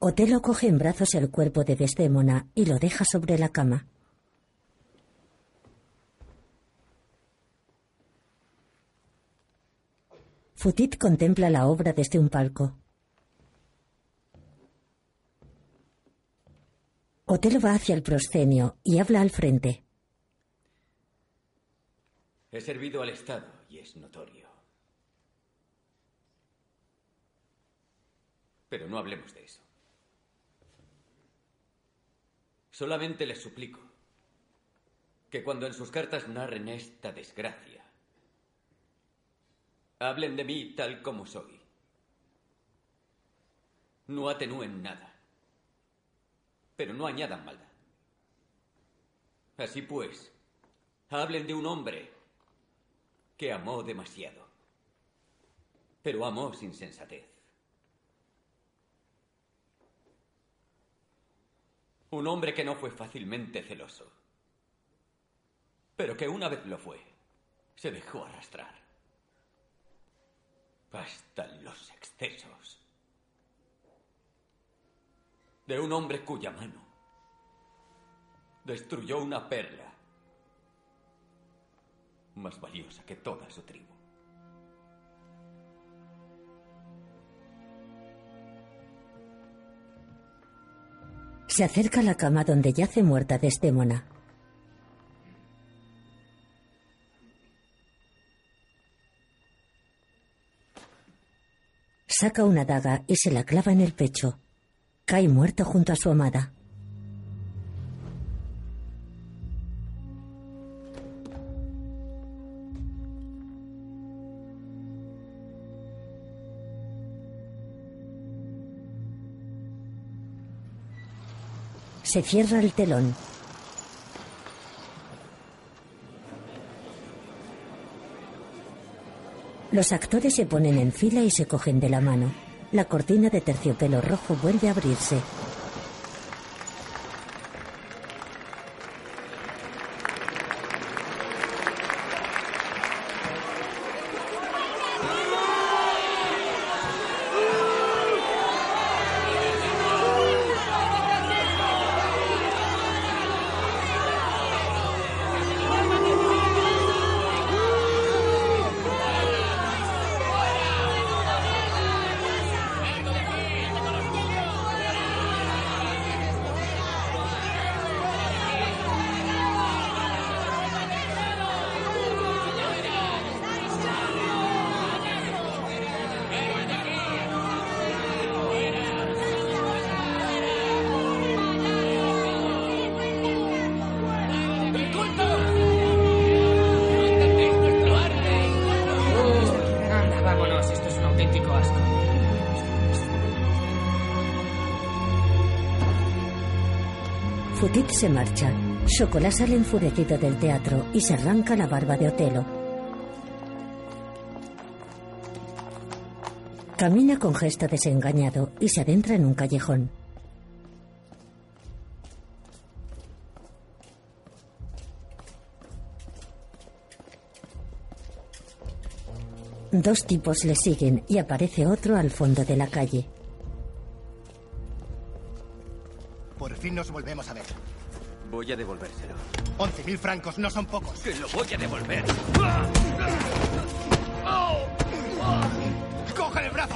Otelo coge en brazos el cuerpo de Desdémona y lo deja sobre la cama. Futit contempla la obra desde un palco. Otelo va hacia el proscenio y habla al frente. He servido al Estado y es notorio. Pero no hablemos de eso. Solamente les suplico que cuando en sus cartas narren esta desgracia, hablen de mí tal como soy. No atenúen nada, pero no añadan maldad. Así pues, hablen de un hombre que amó demasiado, pero amó sin sensatez. Un hombre que no fue fácilmente celoso, pero que una vez lo fue, se dejó arrastrar. Hasta los excesos. De un hombre cuya mano destruyó una perla más valiosa que toda su tribu. Se acerca a la cama donde yace muerta Desdémona. Saca una daga y se la clava en el pecho. Cae muerto junto a su amada. Se cierra el telón. Los actores se ponen en fila y se cogen de la mano. La cortina de terciopelo rojo vuelve a abrirse. Se marcha. Chocolate sale enfurecido del teatro y se arranca la barba de Otelo. Camina con gesto desengañado y se adentra en un callejón. Dos tipos le siguen y aparece otro al fondo de la calle. Por fin nos volvemos a ver. Voy a devolvérselo. 11.000 francos no son pocos. ¡Que lo voy a devolver! ¡Coge el brazo!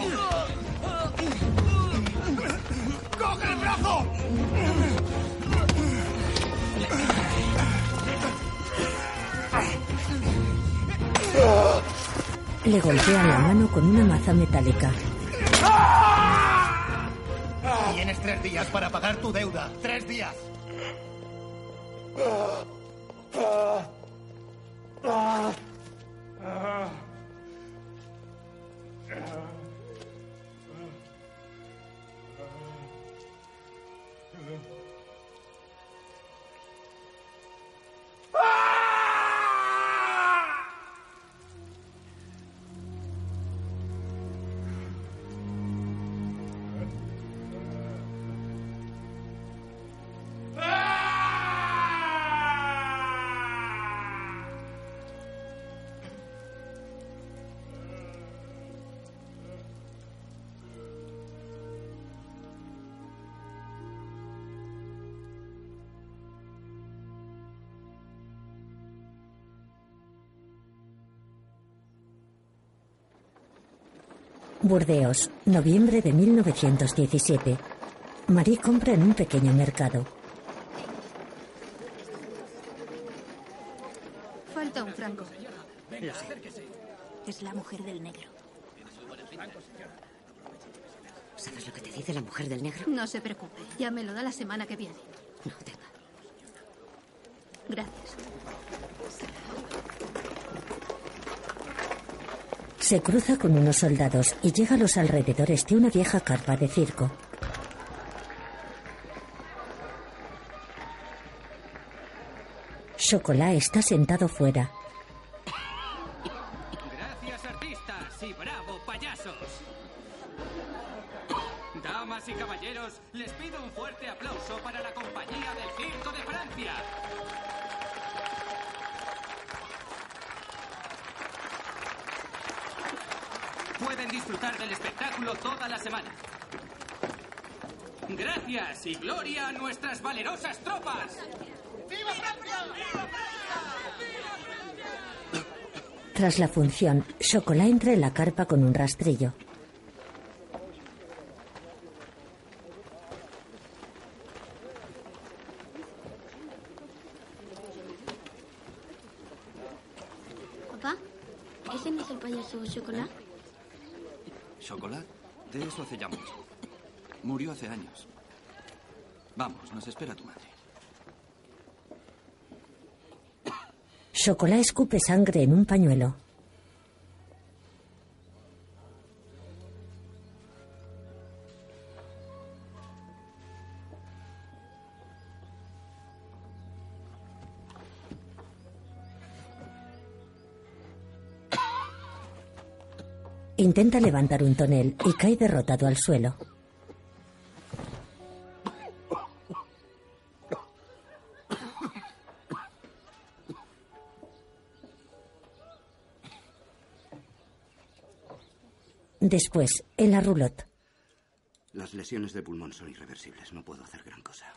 ¡Coge el brazo! Le golpea la mano con una maza metálica. Tienes tres días para pagar tu deuda. ¡Tres días! Ugh. Burdeos, noviembre de 1917. Marie compra en un pequeño mercado. Falta un franco. Lo sé. Es la mujer del negro. ¿Sabes lo que te dice la mujer del negro? No se preocupe. Ya me lo da la semana que viene. No, tenga. Gracias. Se cruza con unos soldados y llega a los alrededores de una vieja carpa de circo. Chocolat está sentado fuera. Tras la función, Chocolat entra en la carpa con un rastrillo. Papá, ¿ese no es el payaso Chocolate? ¿Chocolate? De eso hace ya mucho. Murió hace años. Vamos, nos espera tu madre. Chocolat escupe sangre en un pañuelo. Intenta levantar un tonel y cae derrotado al suelo. Después, en la roulotte, Las lesiones de pulmón son irreversibles. No puedo hacer gran cosa.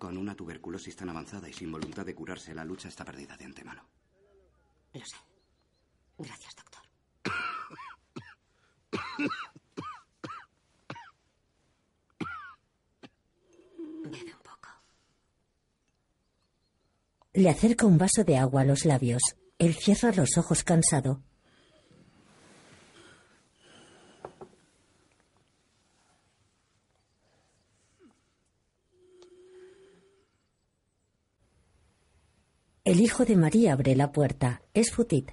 Con una tuberculosis tan avanzada y sin voluntad de curarse, la lucha está perdida de antemano. Lo sé. Gracias, doctor. Bebe un poco. le acerca un vaso de agua a los labios. Él cierra los ojos cansado. de María abre la puerta. Es Futit.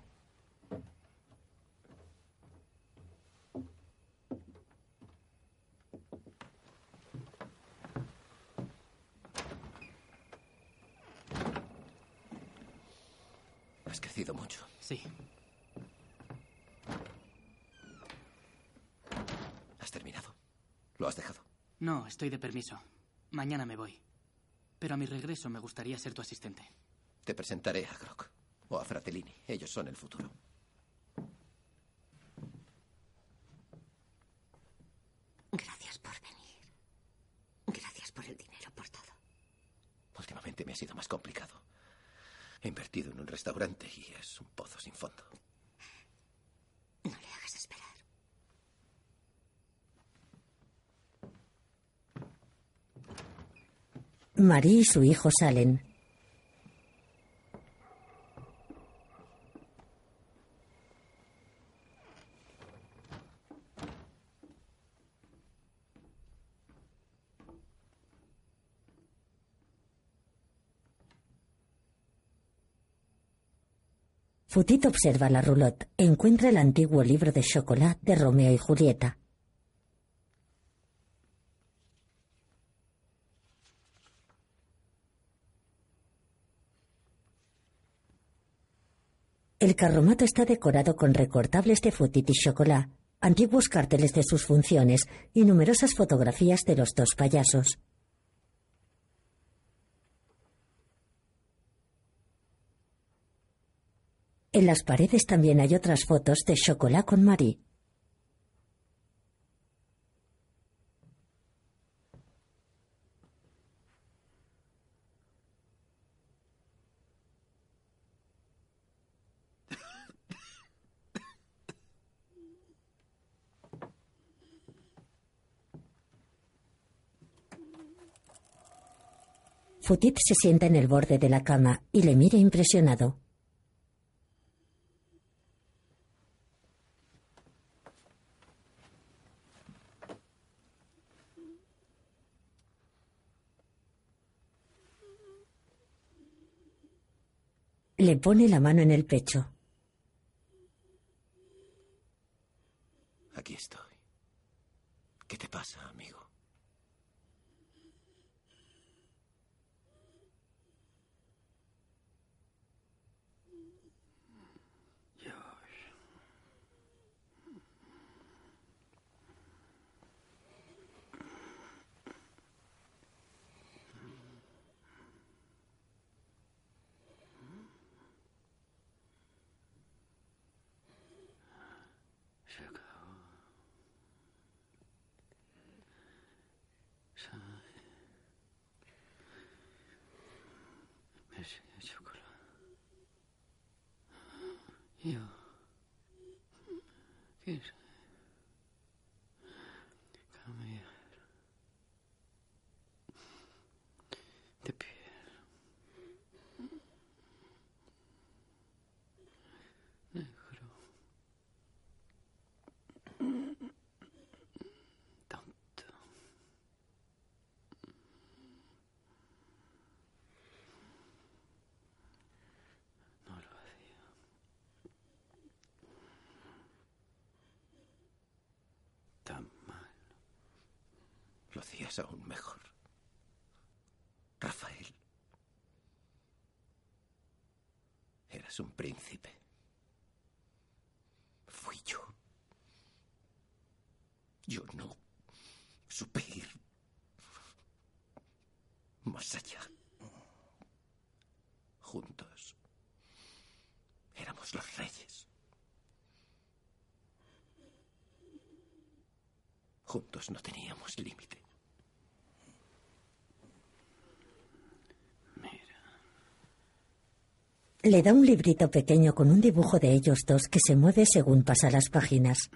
Has crecido mucho. Sí. ¿Has terminado? ¿Lo has dejado? No, estoy de permiso. Mañana me voy. Pero a mi regreso me gustaría ser tu asistente. Te presentaré a Grok o a Fratellini. Ellos son el futuro. Gracias por venir. Gracias por el dinero, por todo. Últimamente me ha sido más complicado. He invertido en un restaurante y es un pozo sin fondo. No le hagas esperar. Marie y su hijo salen. Futit observa la roulotte. Encuentra el antiguo libro de chocolate de Romeo y Julieta. El carromato está decorado con recortables de Futit y chocolate, antiguos carteles de sus funciones y numerosas fotografías de los dos payasos. En las paredes también hay otras fotos de chocolate con Marie. Futit se sienta en el borde de la cama y le mira impresionado. Le pone la mano en el pecho. Aquí estoy. ¿Qué te pasa, amigo? Yo. Quise cambiar de piel. Negro. Tanto. No lo hacía. Tan mal. Lo hacías aún mejor. Rafael. Eras un príncipe. Fui yo. Yo no supe ir más allá. Juntos. Éramos los reyes. Juntos no teníamos límite. Le da un librito pequeño con un dibujo de ellos dos que se mueve según pasa las páginas.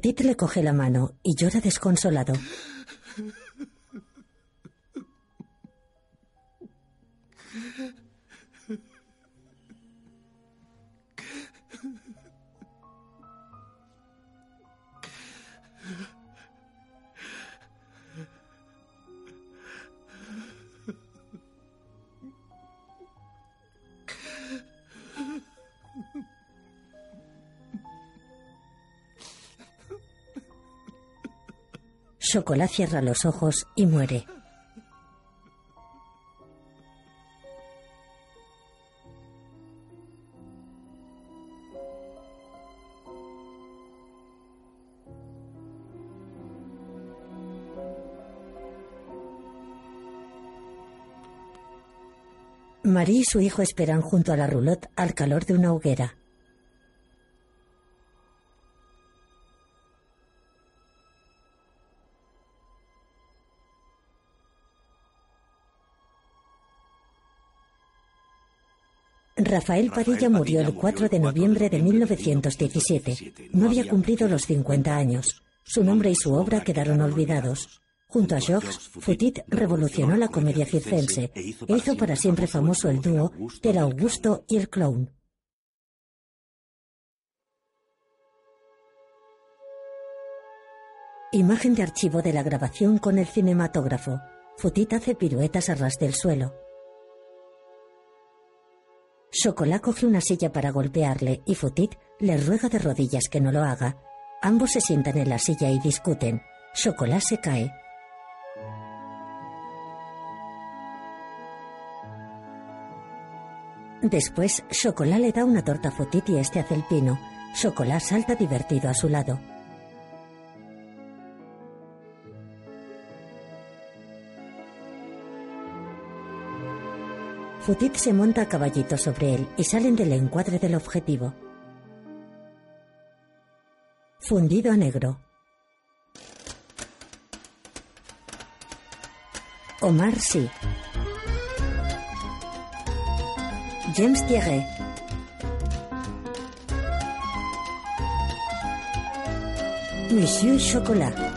Futit le coge la mano y llora desconsolado. Chocolat cierra los ojos y muere. Marie y su hijo esperan junto a la roulotte al calor de una hoguera. Rafael Padilla murió el 4 de noviembre de 1917. No había cumplido los 50 años. Su nombre y su obra quedaron olvidados. Junto a Georges, Foutit revolucionó la comedia circense e hizo para siempre famoso el dúo del Augusto y el clown. Imagen de archivo de la grabación con el cinematógrafo. Foutit hace piruetas a ras del suelo. Chocolat coge una silla para golpearle y Foutit le ruega de rodillas que no lo haga. Ambos se sientan en la silla y discuten. Chocolat se cae. Después, Chocolat le da una torta a Foutit y este hace el pino. Chocolat salta divertido a su lado. Foutit se monta a caballito sobre él y salen del encuadre del objetivo. Fundido a negro. Omar sí. James Thierry. Monsieur Chocolat.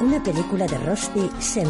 Una película de Rusty Sem.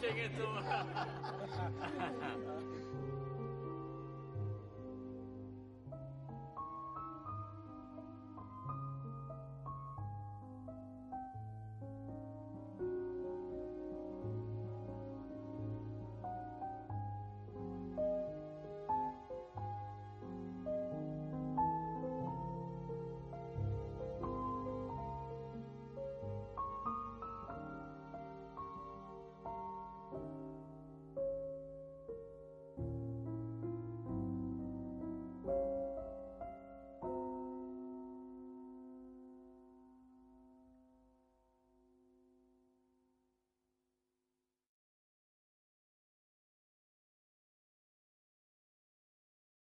这个做。